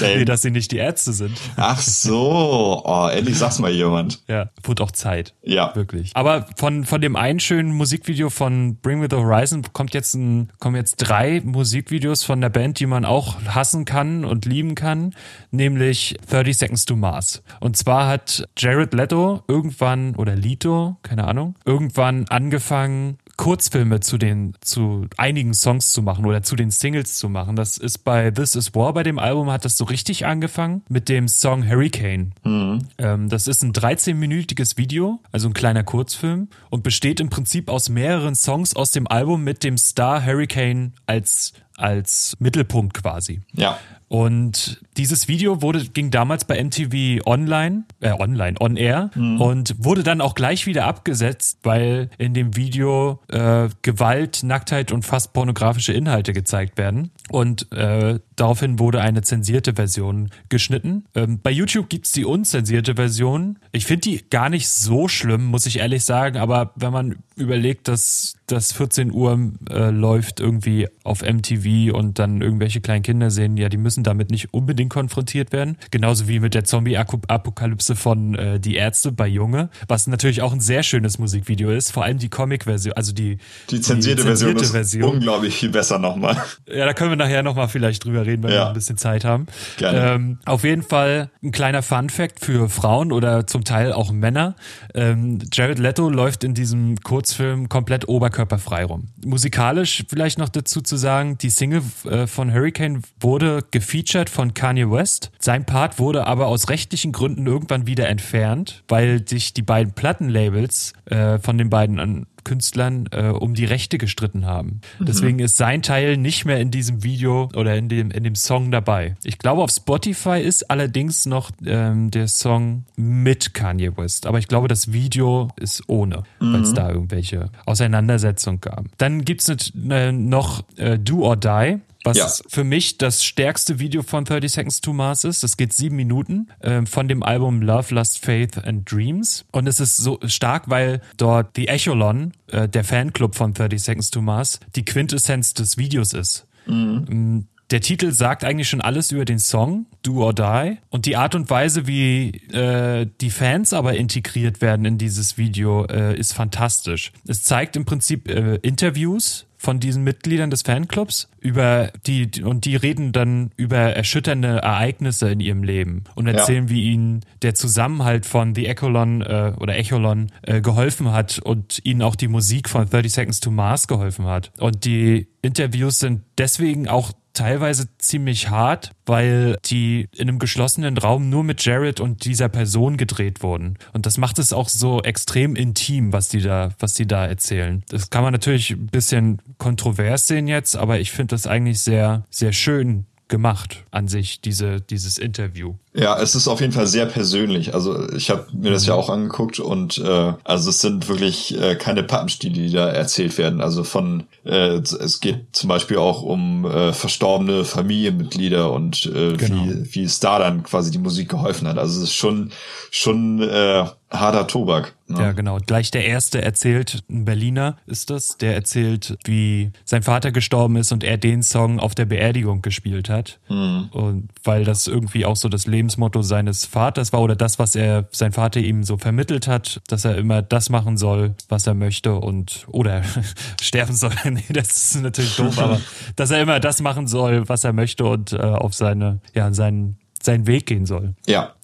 nee, dass sie nicht die Ärzte sind. Ach so, oh, endlich sag's mal jemand. Ja, wurde auch Zeit. Zeit. Ja. Wirklich. Aber von, von dem einen schönen Musikvideo von Bring Me the Horizon kommt jetzt ein, kommen jetzt drei Musikvideos von der Band, die man auch hassen kann und lieben kann, nämlich 30 Seconds to Mars. Und zwar hat Jared Leto irgendwann, oder Lito, keine Ahnung, irgendwann angefangen, Kurzfilme zu den, zu einigen Songs zu machen oder zu den Singles zu machen. Das ist bei This Is War, bei dem Album hat das so richtig angefangen mit dem Song Hurricane. Mhm. Ähm, das ist ein 13-minütiges Video, also ein kleiner Kurzfilm und besteht im Prinzip aus mehreren Songs aus dem Album mit dem Star Hurricane als als Mittelpunkt quasi. Ja. Und dieses Video wurde, ging damals bei MTV online, äh, online, on air mhm. und wurde dann auch gleich wieder abgesetzt, weil in dem Video äh, Gewalt, Nacktheit und fast pornografische Inhalte gezeigt werden. Und äh, daraufhin wurde eine zensierte Version geschnitten. Ähm, bei YouTube gibt's die unzensierte Version. Ich finde die gar nicht so schlimm, muss ich ehrlich sagen, aber wenn man überlegt, dass das 14 Uhr äh, läuft irgendwie auf MTV und dann irgendwelche kleinen Kinder sehen, ja, die müssen damit nicht unbedingt konfrontiert werden. Genauso wie mit der Zombie-Apokalypse von äh, Die Ärzte bei Junge, was natürlich auch ein sehr schönes Musikvideo ist, vor allem die Comic-Version, also die, die zensierte, die zensierte Version, Version, ist unglaublich viel besser nochmal. Ja, da können wir nachher nochmal vielleicht drüber reden, wenn ja. wir ein bisschen Zeit haben. Gerne. Ähm, auf jeden Fall ein kleiner Fun-Fact für Frauen oder zum Teil auch Männer. Ähm, Jared Leto läuft in diesem Kurzfilm komplett oberkörperfrei rum. Musikalisch vielleicht noch dazu zu sagen, die Single äh, von Hurricane wurde gefeatured von Kanye West. Sein Part wurde aber aus rechtlichen Gründen irgendwann wieder entfernt, weil sich die beiden Plattenlabels äh, von den beiden an Künstlern äh, um die Rechte gestritten haben. Mhm. Deswegen ist sein Teil nicht mehr in diesem Video oder in dem, in dem Song dabei. Ich glaube, auf Spotify ist allerdings noch ähm, der Song mit Kanye West. Aber ich glaube, das Video ist ohne, mhm. weil es da irgendwelche Auseinandersetzungen gab. Dann gibt's ne, noch äh, Do or Die was ja. für mich das stärkste Video von 30 Seconds to Mars ist. Das geht sieben Minuten äh, von dem Album Love, Lust, Faith and Dreams. Und es ist so stark, weil dort The Echelon, äh, der Fanclub von 30 Seconds to Mars, die Quintessenz des Videos ist. Mhm. Mm, der Titel sagt eigentlich schon alles über den Song, Do or Die. Und die Art und Weise, wie äh, die Fans aber integriert werden in dieses Video, äh, ist fantastisch. Es zeigt im Prinzip äh, Interviews von diesen Mitgliedern des Fanclubs über die und die reden dann über erschütternde Ereignisse in ihrem Leben und erzählen, ja. wie ihnen der Zusammenhalt von The Echolon äh, oder Echolon äh, geholfen hat und ihnen auch die Musik von 30 Seconds to Mars geholfen hat. Und die Interviews sind deswegen auch teilweise ziemlich hart, weil die in einem geschlossenen Raum nur mit Jared und dieser Person gedreht wurden. Und das macht es auch so extrem intim, was die da, was die da erzählen. Das kann man natürlich ein bisschen kontrovers sehen jetzt, aber ich finde das eigentlich sehr, sehr schön gemacht an sich, diese, dieses Interview. Ja, es ist auf jeden Fall sehr persönlich. Also ich habe mir das ja mhm. auch angeguckt und äh, also es sind wirklich äh, keine Pappenstiele, die da erzählt werden. Also von äh, es geht zum Beispiel auch um äh, verstorbene Familienmitglieder und äh, genau. wie, wie es da dann quasi die Musik geholfen hat. Also es ist schon schon äh, harter Tobak. Ne? Ja, genau. Gleich der erste erzählt, ein Berliner ist das, der erzählt, wie sein Vater gestorben ist und er den Song auf der Beerdigung gespielt hat. Mhm. Und weil das irgendwie auch so das Lebensmotto seines Vaters war oder das, was er, sein Vater ihm so vermittelt hat, dass er immer das machen soll, was er möchte und, oder sterben soll. nee, das ist natürlich doof, aber dass er immer das machen soll, was er möchte und äh, auf seine, ja, seinen, seinen Weg gehen soll. Ja,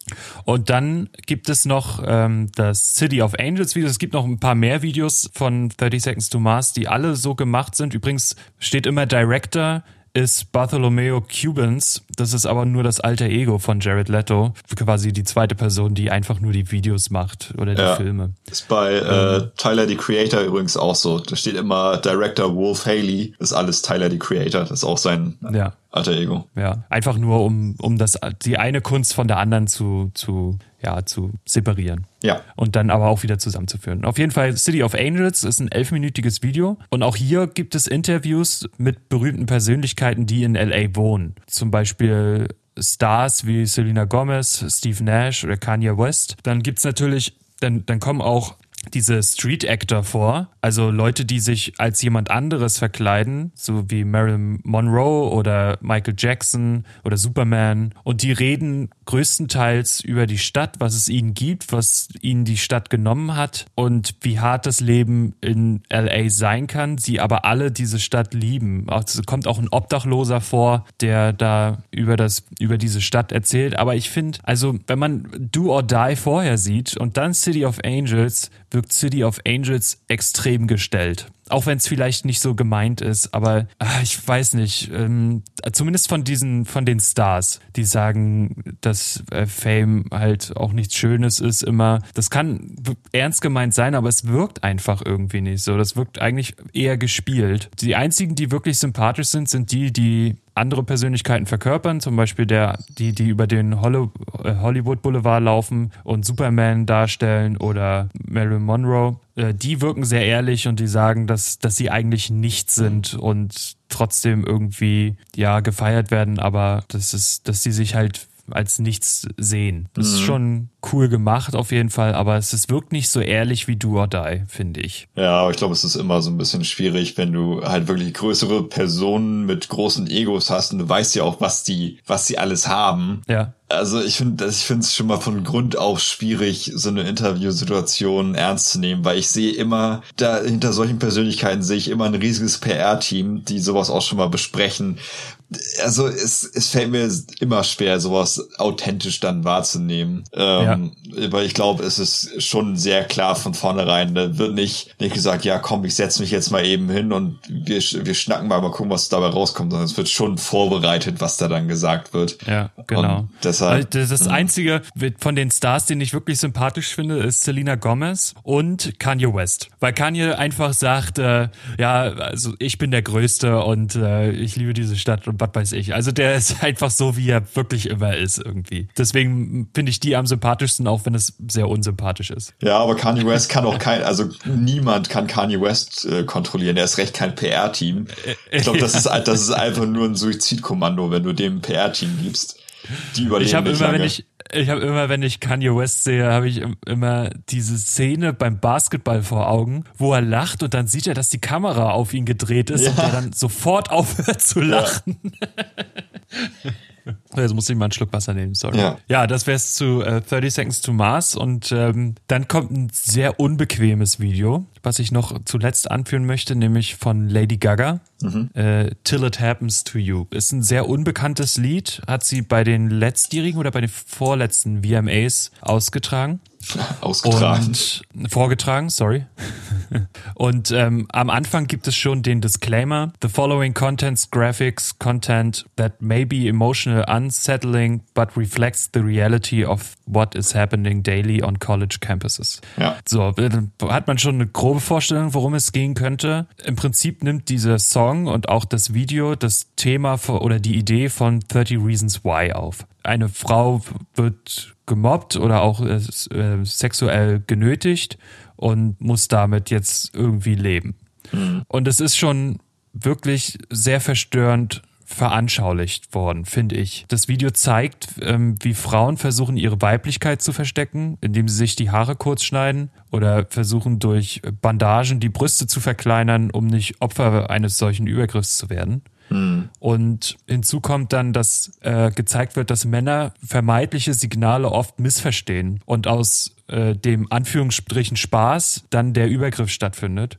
und dann gibt es noch ähm, das City of Angels Video. Es gibt noch ein paar mehr Videos von 30 Seconds to Mars, die alle so gemacht sind. Übrigens steht immer Director ist Bartholomew Cubans. Das ist aber nur das alter Ego von Jared Leto. Quasi die zweite Person, die einfach nur die Videos macht oder die ja. Filme. Ist bei äh, ähm. Tyler the Creator übrigens auch so. Da steht immer Director Wolf Haley. Ist alles Tyler the Creator. Das ist auch sein ja. Alter Ego. Ja, einfach nur um, um das, die eine Kunst von der anderen zu, zu ja, zu separieren. Ja. Und dann aber auch wieder zusammenzuführen. Auf jeden Fall City of Angels ist ein elfminütiges Video. Und auch hier gibt es Interviews mit berühmten Persönlichkeiten, die in LA wohnen. Zum Beispiel Stars wie Selena Gomez, Steve Nash oder Kanye West. Dann gibt's natürlich, dann, dann kommen auch diese Street Actor vor, also Leute, die sich als jemand anderes verkleiden, so wie Marilyn Monroe oder Michael Jackson oder Superman. Und die reden größtenteils über die Stadt, was es ihnen gibt, was ihnen die Stadt genommen hat und wie hart das Leben in LA sein kann, sie aber alle diese Stadt lieben. Es kommt auch ein Obdachloser vor, der da über das über diese Stadt erzählt, aber ich finde, also wenn man Do or Die vorher sieht und dann City of Angels, wirkt City of Angels extrem gestellt. Auch wenn es vielleicht nicht so gemeint ist, aber ach, ich weiß nicht. Ähm, zumindest von diesen, von den Stars, die sagen, dass äh, Fame halt auch nichts Schönes ist immer. Das kann ernst gemeint sein, aber es wirkt einfach irgendwie nicht so. Das wirkt eigentlich eher gespielt. Die einzigen, die wirklich sympathisch sind, sind die, die andere Persönlichkeiten verkörpern, zum Beispiel der, die, die über den äh, Hollywood Boulevard laufen und Superman darstellen oder Marilyn Monroe. Äh, die wirken sehr ehrlich und die sagen, dass, dass sie eigentlich nichts sind und trotzdem irgendwie, ja, gefeiert werden, aber das ist, dass sie sich halt als nichts sehen. Das mhm. ist schon cool gemacht auf jeden Fall, aber es ist, wirkt nicht so ehrlich wie Do or Die, finde ich. Ja, aber ich glaube, es ist immer so ein bisschen schwierig, wenn du halt wirklich größere Personen mit großen Egos hast und du weißt ja auch, was die, was sie alles haben. Ja. Also ich finde, ich finde es schon mal von Grund auf schwierig, so eine Interviewsituation ernst zu nehmen, weil ich sehe immer, da hinter solchen Persönlichkeiten sehe ich immer ein riesiges PR-Team, die sowas auch schon mal besprechen. Also es, es fällt mir immer schwer, sowas authentisch dann wahrzunehmen. Ähm, ja. Weil ich glaube, es ist schon sehr klar von vornherein. Da wird nicht, nicht gesagt, ja komm, ich setze mich jetzt mal eben hin und wir, wir schnacken mal, mal gucken, was dabei rauskommt, sondern es wird schon vorbereitet, was da dann gesagt wird. Ja, genau. Und deshalb, das, das Einzige von den Stars, den ich wirklich sympathisch finde, ist Selena Gomez und Kanye West. Weil Kanye einfach sagt, äh, ja, also ich bin der Größte und äh, ich liebe diese Stadt und was weiß ich. Also der ist einfach so, wie er wirklich immer ist irgendwie. Deswegen finde ich die am sympathischsten, auch wenn es sehr unsympathisch ist. Ja, aber Kanye West kann auch kein, also niemand kann Kanye West äh, kontrollieren. Er ist recht kein PR-Team. Ich glaube, das ist, das ist einfach nur ein Suizidkommando, wenn du dem PR-Team gibst. Die überleben ich habe immer, lange. wenn ich ich habe immer, wenn ich Kanye West sehe, habe ich immer diese Szene beim Basketball vor Augen, wo er lacht und dann sieht er, dass die Kamera auf ihn gedreht ist ja. und er dann sofort aufhört zu lachen. Ja. Jetzt muss ich mal einen Schluck Wasser nehmen, sorry. Ja, ja das wäre es zu äh, 30 Seconds to Mars und ähm, dann kommt ein sehr unbequemes Video, was ich noch zuletzt anführen möchte, nämlich von Lady Gaga. Mhm. Äh, Till It Happens to You. Ist ein sehr unbekanntes Lied, hat sie bei den letztjährigen oder bei den vorletzten VMAs ausgetragen. Ausgetragen. Und, vorgetragen, sorry. Und ähm, am Anfang gibt es schon den Disclaimer: The following contents graphics content that may be emotional, unsettling, but reflects the reality of what is happening daily on college campuses. Ja. So, äh, hat man schon eine grobe Vorstellung, worum es gehen könnte. Im Prinzip nimmt dieser Song und auch das Video das Thema oder die Idee von 30 Reasons Why auf. Eine Frau wird gemobbt oder auch äh, äh, sexuell genötigt und muss damit jetzt irgendwie leben. Mhm. Und es ist schon wirklich sehr verstörend veranschaulicht worden, finde ich. Das Video zeigt, ähm, wie Frauen versuchen, ihre Weiblichkeit zu verstecken, indem sie sich die Haare kurz schneiden oder versuchen, durch Bandagen die Brüste zu verkleinern, um nicht Opfer eines solchen Übergriffs zu werden. Und hinzu kommt dann, dass äh, gezeigt wird, dass Männer vermeidliche Signale oft missverstehen und aus äh, dem Anführungsstrichen Spaß dann der Übergriff stattfindet.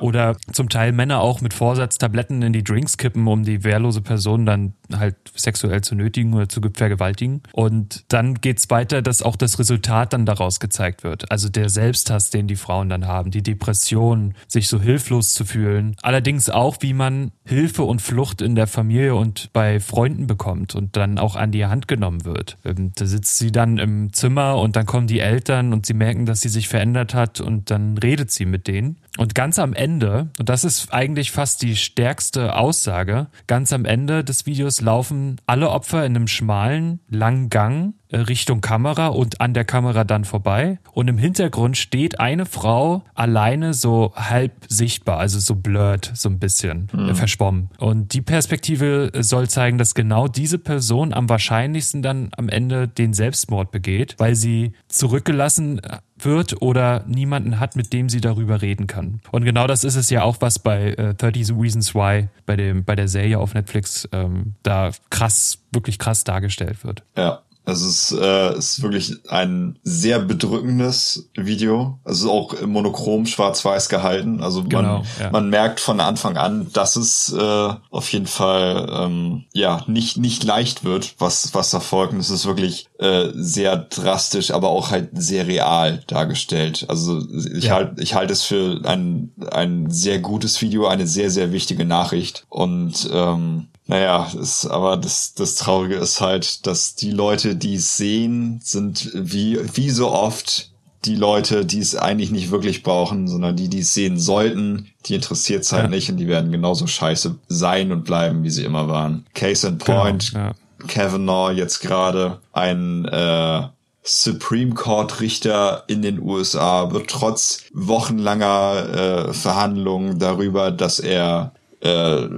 Oder zum Teil Männer auch mit Vorsatz Tabletten in die Drinks kippen, um die wehrlose Person dann halt sexuell zu nötigen oder zu vergewaltigen. Und dann geht's weiter, dass auch das Resultat dann daraus gezeigt wird. Also der Selbsthass, den die Frauen dann haben, die Depression, sich so hilflos zu fühlen. Allerdings auch, wie man Hilfe und Flucht in der Familie und bei Freunden bekommt und dann auch an die Hand genommen wird. Ähm, da sitzt sie dann im Zimmer und dann kommen die Eltern und sie merken, dass sie sich verändert hat und dann redet sie mit denen. Und ganz am Ende, und das ist eigentlich fast die stärkste Aussage, ganz am Ende des Videos laufen alle Opfer in einem schmalen, langen Gang äh, Richtung Kamera und an der Kamera dann vorbei. Und im Hintergrund steht eine Frau alleine so halb sichtbar, also so blurred, so ein bisschen mhm. verschwommen. Und die Perspektive soll zeigen, dass genau diese Person am wahrscheinlichsten dann am Ende den Selbstmord begeht, weil sie zurückgelassen wird oder niemanden hat, mit dem sie darüber reden kann. Und genau das ist es ja auch, was bei äh, 30 Reasons Why, bei, dem, bei der Serie auf Netflix, ähm, da krass, wirklich krass dargestellt wird. Ja. Also es ist, äh, ist wirklich ein sehr bedrückendes Video. Also auch monochrom schwarz-weiß gehalten. Also genau, man, ja. man merkt von Anfang an, dass es äh, auf jeden Fall ähm, ja nicht nicht leicht wird, was was da folgt. Und es ist wirklich äh, sehr drastisch, aber auch halt sehr real dargestellt. Also ich ja. halte ich halte es für ein ein sehr gutes Video, eine sehr sehr wichtige Nachricht und ähm, naja, ist, aber das, das Traurige ist halt, dass die Leute, die es sehen, sind wie, wie so oft die Leute, die es eigentlich nicht wirklich brauchen, sondern die, die es sehen sollten, die interessiert es halt ja. nicht und die werden genauso scheiße sein und bleiben, wie sie immer waren. Case in genau, point, genau, ja. Kavanaugh jetzt gerade ein äh, Supreme Court Richter in den USA wird trotz wochenlanger äh, Verhandlungen darüber, dass er äh,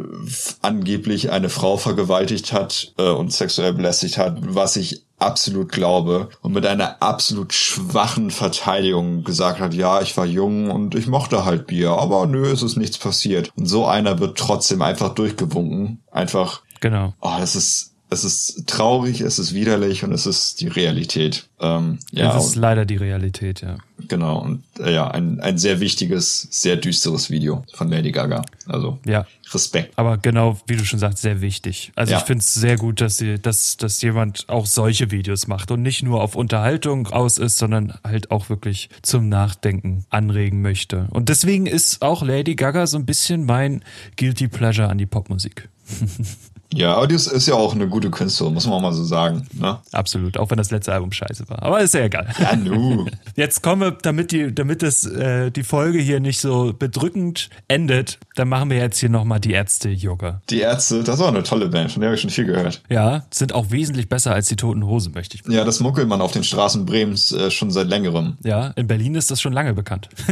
angeblich eine Frau vergewaltigt hat äh, und sexuell belästigt hat, was ich absolut glaube und mit einer absolut schwachen Verteidigung gesagt hat, ja, ich war jung und ich mochte halt Bier, aber nö, es ist nichts passiert. Und so einer wird trotzdem einfach durchgewunken. Einfach. Genau. Oh, das ist es ist traurig, es ist widerlich und es ist die Realität. Ähm, ja, es ist leider die Realität, ja. Genau, und äh, ja, ein, ein sehr wichtiges, sehr düsteres Video von Lady Gaga. Also ja. Respekt. Aber genau, wie du schon sagst, sehr wichtig. Also ja. ich finde es sehr gut, dass, sie, dass, dass jemand auch solche Videos macht und nicht nur auf Unterhaltung aus ist, sondern halt auch wirklich zum Nachdenken anregen möchte. Und deswegen ist auch Lady Gaga so ein bisschen mein Guilty Pleasure an die Popmusik. Ja, aber das ist ja auch eine gute Künstlerin, muss man auch mal so sagen. Ne? Absolut, auch wenn das letzte Album scheiße war. Aber ist ja egal. Ja, nu. Jetzt kommen wir, damit die, damit das, äh, die Folge hier nicht so bedrückend endet, dann machen wir jetzt hier nochmal die Ärzte-Yoga. Die Ärzte, das war eine tolle Band, von der habe ich schon viel gehört. Ja, sind auch wesentlich besser als die Toten Hosen, möchte ich. Ja, das muckelt man auf den Straßen Bremens äh, schon seit längerem. Ja, in Berlin ist das schon lange bekannt.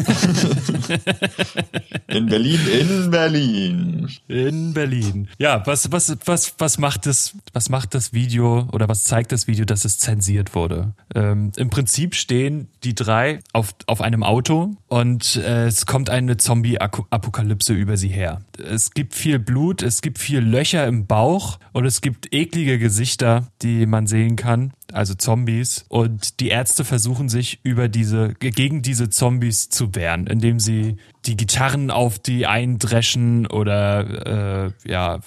in Berlin, in Berlin. In Berlin. Ja, was, was, was was, macht das, was macht das Video oder was zeigt das Video, dass es zensiert wurde? Ähm, Im Prinzip stehen die drei auf, auf einem Auto und äh, es kommt eine Zombie-Apokalypse über sie her. Es gibt viel Blut, es gibt viel Löcher im Bauch und es gibt eklige Gesichter, die man sehen kann also Zombies. Und die Ärzte versuchen sich über diese, gegen diese Zombies zu wehren, indem sie die Gitarren auf die eindreschen oder äh, ja,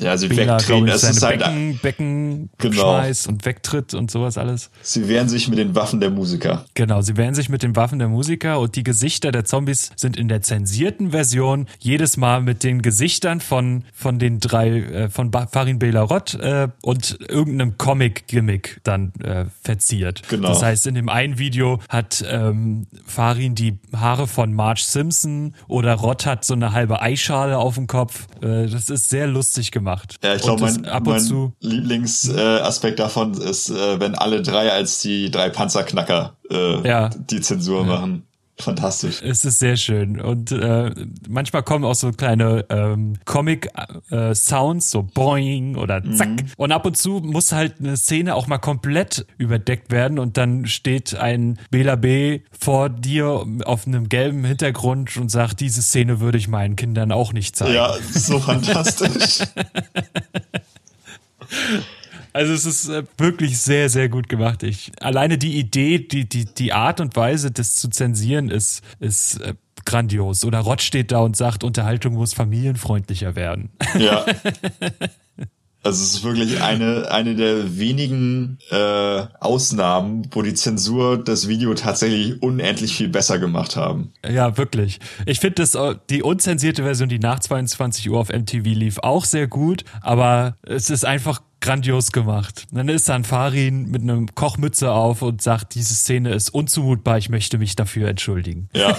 ja, sie Bela, wegdrehen. Ich, seine halt Becken, Becken genau. schmeißt und wegtritt und sowas alles. Sie wehren sich mit den Waffen der Musiker. Genau, sie wehren sich mit den Waffen der Musiker und die Gesichter der Zombies sind in der zensierten Version jedes Mal mit den Gesichtern von von den drei äh, von Farin Belarot äh, und irgendeinem Comic-Gimmick dann äh, verziert. Genau. Das heißt, in dem einen Video hat ähm, Farin die Haare von Marge Simpson oder Rott hat so eine halbe Eischale auf dem Kopf. Äh, das ist sehr lustig gemacht. Ja, ich glaube, mein, ab und mein zu Lieblingsaspekt äh, davon ist, äh, wenn alle drei als die drei Panzerknacker äh, ja. die Zensur ja. machen. Fantastisch. Es ist sehr schön. Und äh, manchmal kommen auch so kleine ähm, Comic-Sounds, äh, so Boing oder Zack. Mhm. Und ab und zu muss halt eine Szene auch mal komplett überdeckt werden und dann steht ein Bela B vor dir auf einem gelben Hintergrund und sagt, diese Szene würde ich meinen Kindern auch nicht zeigen. Ja, so fantastisch. Also es ist äh, wirklich sehr, sehr gut gemacht. Ich, alleine die Idee, die, die, die Art und Weise, das zu zensieren, ist, ist äh, grandios. Oder Rott steht da und sagt, Unterhaltung muss familienfreundlicher werden. Ja. Also es ist wirklich eine, eine der wenigen äh, Ausnahmen, wo die Zensur das Video tatsächlich unendlich viel besser gemacht haben. Ja, wirklich. Ich finde das äh, die unzensierte Version, die nach 22 Uhr auf MTV lief, auch sehr gut, aber es ist einfach grandios gemacht. Dann ist dann Farin mit einem Kochmütze auf und sagt, diese Szene ist unzumutbar, ich möchte mich dafür entschuldigen. Ja.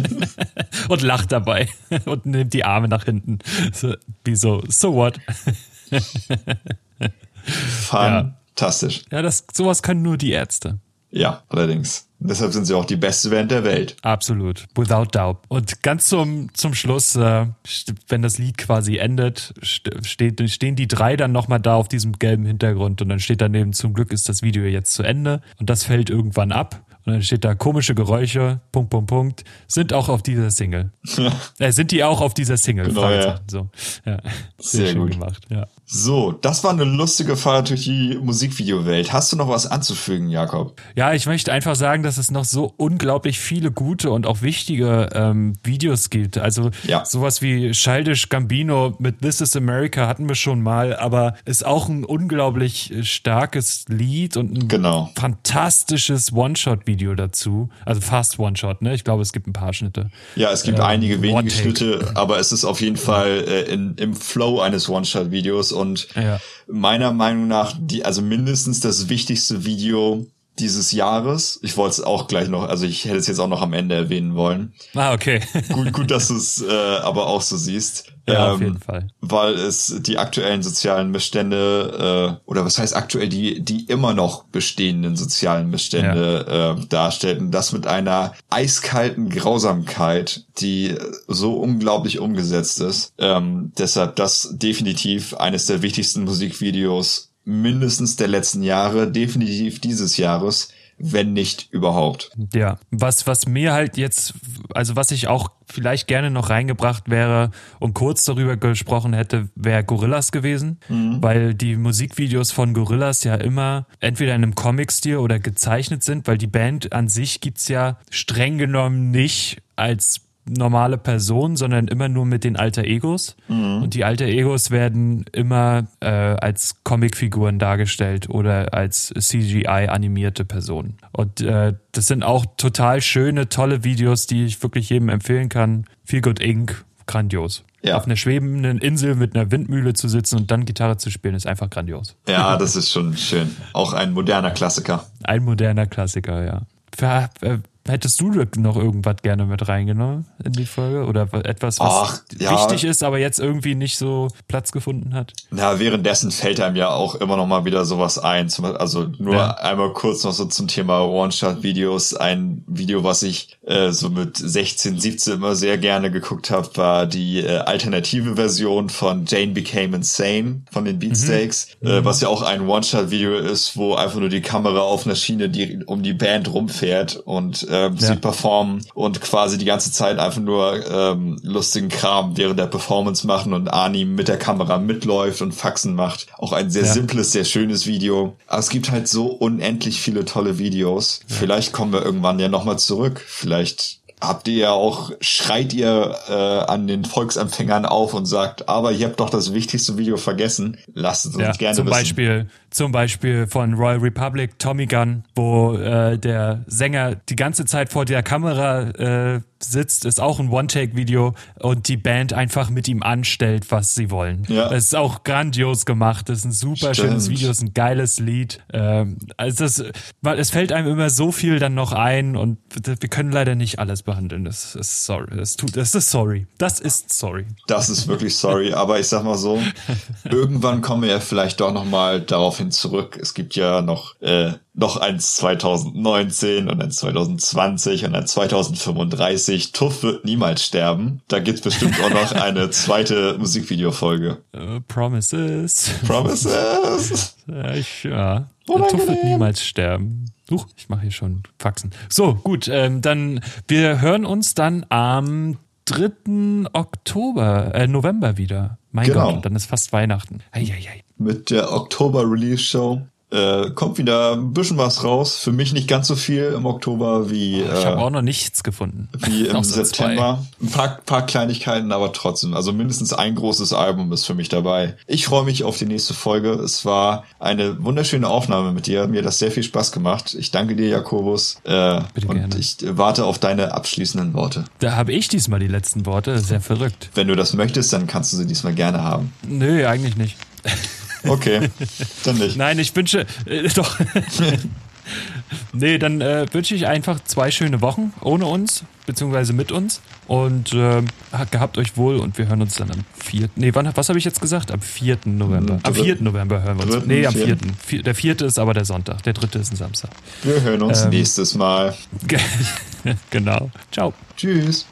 und lacht dabei und nimmt die Arme nach hinten. So, wie so, so what? Fantastisch. Ja, das, sowas können nur die Ärzte. Ja, allerdings. Deshalb sind sie auch die beste Band der Welt. Absolut, without doubt. Und ganz zum, zum Schluss, äh, wenn das Lied quasi endet, steht, stehen die drei dann nochmal da auf diesem gelben Hintergrund und dann steht daneben, zum Glück ist das Video jetzt zu Ende und das fällt irgendwann ab Und dann steht da komische Geräusche, Punkt, Punkt, Punkt, sind auch auf dieser Single. äh, sind die auch auf dieser Single? Genau, ja. So. Ja. Sehr schön gut. gemacht. Ja. So, das war eine lustige Fahrt durch die Musikvideowelt. Hast du noch was anzufügen, Jakob? Ja, ich möchte einfach sagen, dass es noch so unglaublich viele gute und auch wichtige ähm, Videos gibt. Also Ja. sowas wie Childish Gambino mit This is America hatten wir schon mal, aber ist auch ein unglaublich äh, starkes Lied und ein Genau. fantastisches One-Shot-Video dazu. Also fast One-Shot, ne? Ich glaube, es gibt ein paar Schnitte. Ja, es gibt Ähm, einige wenige. Schnitte, aber es ist auf jeden Fall äh, in, im Flow eines One-Shot-Videos und Ja. meiner Meinung nach die, also mindestens das wichtigste Video dieses Jahres. Ich wollte es auch gleich noch, also ich hätte es jetzt auch noch am Ende erwähnen wollen. Ah, okay. Gut, gut, dass du es äh, aber auch so siehst. Ja, auf Ähm, jeden Fall. Weil es die aktuellen sozialen Bestände, äh, oder was heißt aktuell, die, die immer noch bestehenden sozialen Bestände äh, darstellt. Und das mit einer eiskalten Grausamkeit, die so unglaublich umgesetzt ist. Ähm, deshalb das definitiv eines der wichtigsten Musikvideos mindestens der letzten Jahre, definitiv dieses Jahres, wenn nicht überhaupt. Ja, was, was mir halt jetzt, also was ich auch vielleicht gerne noch reingebracht wäre und kurz darüber gesprochen hätte, wäre Gorillas gewesen, weil die Musikvideos von Gorillas ja immer entweder in einem Comic-Stil oder gezeichnet sind, weil die Band an sich gibt's ja streng genommen nicht als normale Person, sondern immer nur mit den Alter Egos. Und die Alter Egos werden immer äh, als Comicfiguren dargestellt oder als CGI animierte Personen. Und äh, das sind auch total schöne, tolle Videos, die ich wirklich jedem empfehlen kann. Feel Good Inc. Grandios. Ja. Auf einer schwebenden Insel mit einer Windmühle zu sitzen und dann Gitarre zu spielen, ist einfach grandios. Ja, das ist schon schön. Auch ein moderner Klassiker. Ein moderner Klassiker, ja. Äh, Hättest du noch irgendwas gerne mit reingenommen in die Folge? Oder etwas, was Ach, ja. wichtig ist, aber jetzt irgendwie nicht so Platz gefunden hat? Na, währenddessen fällt einem ja auch immer noch mal wieder sowas ein. Also nur Ja. einmal kurz noch so zum Thema One-Shot-Videos. Ein Video, was ich äh, so mit 16, 17 immer sehr gerne geguckt habe, war die äh, alternative Version von Jane Became Insane von den Beatsteaks, äh, was ja auch ein One-Shot-Video ist, wo einfach nur die Kamera auf einer Schiene die, um die Band rumfährt und ähm, sie performen und quasi die ganze Zeit einfach nur ähm, lustigen Kram während der Performance machen und Arnim mit der Kamera mitläuft und Faxen macht. Auch ein sehr Ja. simples, sehr schönes Video. Aber es gibt halt so unendlich viele tolle Videos. Vielleicht kommen wir irgendwann ja nochmal zurück. Vielleicht habt ihr ja auch, schreit ihr äh, an den Volksempfängern auf und sagt, aber ihr habt doch das wichtigste Video vergessen. Lasst es uns Ja, gerne zum wissen. Beispiel, zum Beispiel von Royal Republic, Tommy Gunn, wo äh, der Sänger die ganze Zeit vor der Kamera äh, sitzt, ist auch ein One-Take-Video und die Band einfach mit ihm anstellt, was sie wollen. Ja. Das ist auch grandios gemacht. Das ist ein super Stimmt. schönes Video, ist ein geiles Lied. Ähm, also das, es fällt einem immer so viel dann noch ein und wir können leider nicht alles behandeln. Das ist sorry. Das tut, das ist sorry. Das ist sorry. Das ist wirklich sorry, aber ich sag mal so, irgendwann kommen wir ja vielleicht doch noch mal daraufhin zurück. Es gibt ja noch äh, noch eins 2019 und eins 2020 und ein 2035. Tuff wird niemals sterben. Da gibt's bestimmt auch noch eine zweite Musikvideofolge. Äh, promises. Promises. Ja, ich, ja. Der. Tuff wird niemals sterben. Huch, ich mache hier schon Faxen. So, gut, ähm, dann, wir hören uns dann am 3. Oktober, äh, November wieder. Mein Genau. Gott, dann ist fast Weihnachten. Eieiei. Mit der Oktober Release Show. Äh, kommt wieder ein bisschen was raus. Für mich nicht ganz so viel im Oktober wie, Ich äh, habe auch noch nichts gefunden. wie im September. Ein paar, paar Kleinigkeiten, aber trotzdem. Also mindestens ein großes Album ist für mich dabei. Ich freue mich auf die nächste Folge. Es war eine wunderschöne Aufnahme mit dir. Mir hat das sehr viel Spaß gemacht. Ich danke dir, Jakobus. Äh, Bitte und gerne. ich warte auf deine abschließenden Worte. zwei. Da habe ich diesmal die letzten Worte. Sehr verrückt. Wenn du das möchtest, dann kannst du sie diesmal gerne haben. Nö, eigentlich nicht. Okay, dann nicht. Nein, ich wünsche, äh, doch. nee, dann äh, wünsche ich einfach zwei schöne Wochen ohne uns, beziehungsweise mit uns. Und äh, gehabt euch wohl und wir hören uns dann am 4. Nee, wann, was habe ich jetzt gesagt? Am 4. November. Am Dritt- 4. November hören wir uns. Nee, am 4. vierten. Vier, der 4. ist aber der Sonntag. Der 3. ist ein Samstag. Wir hören uns Ähm. nächstes Mal. genau. Ciao. Tschüss.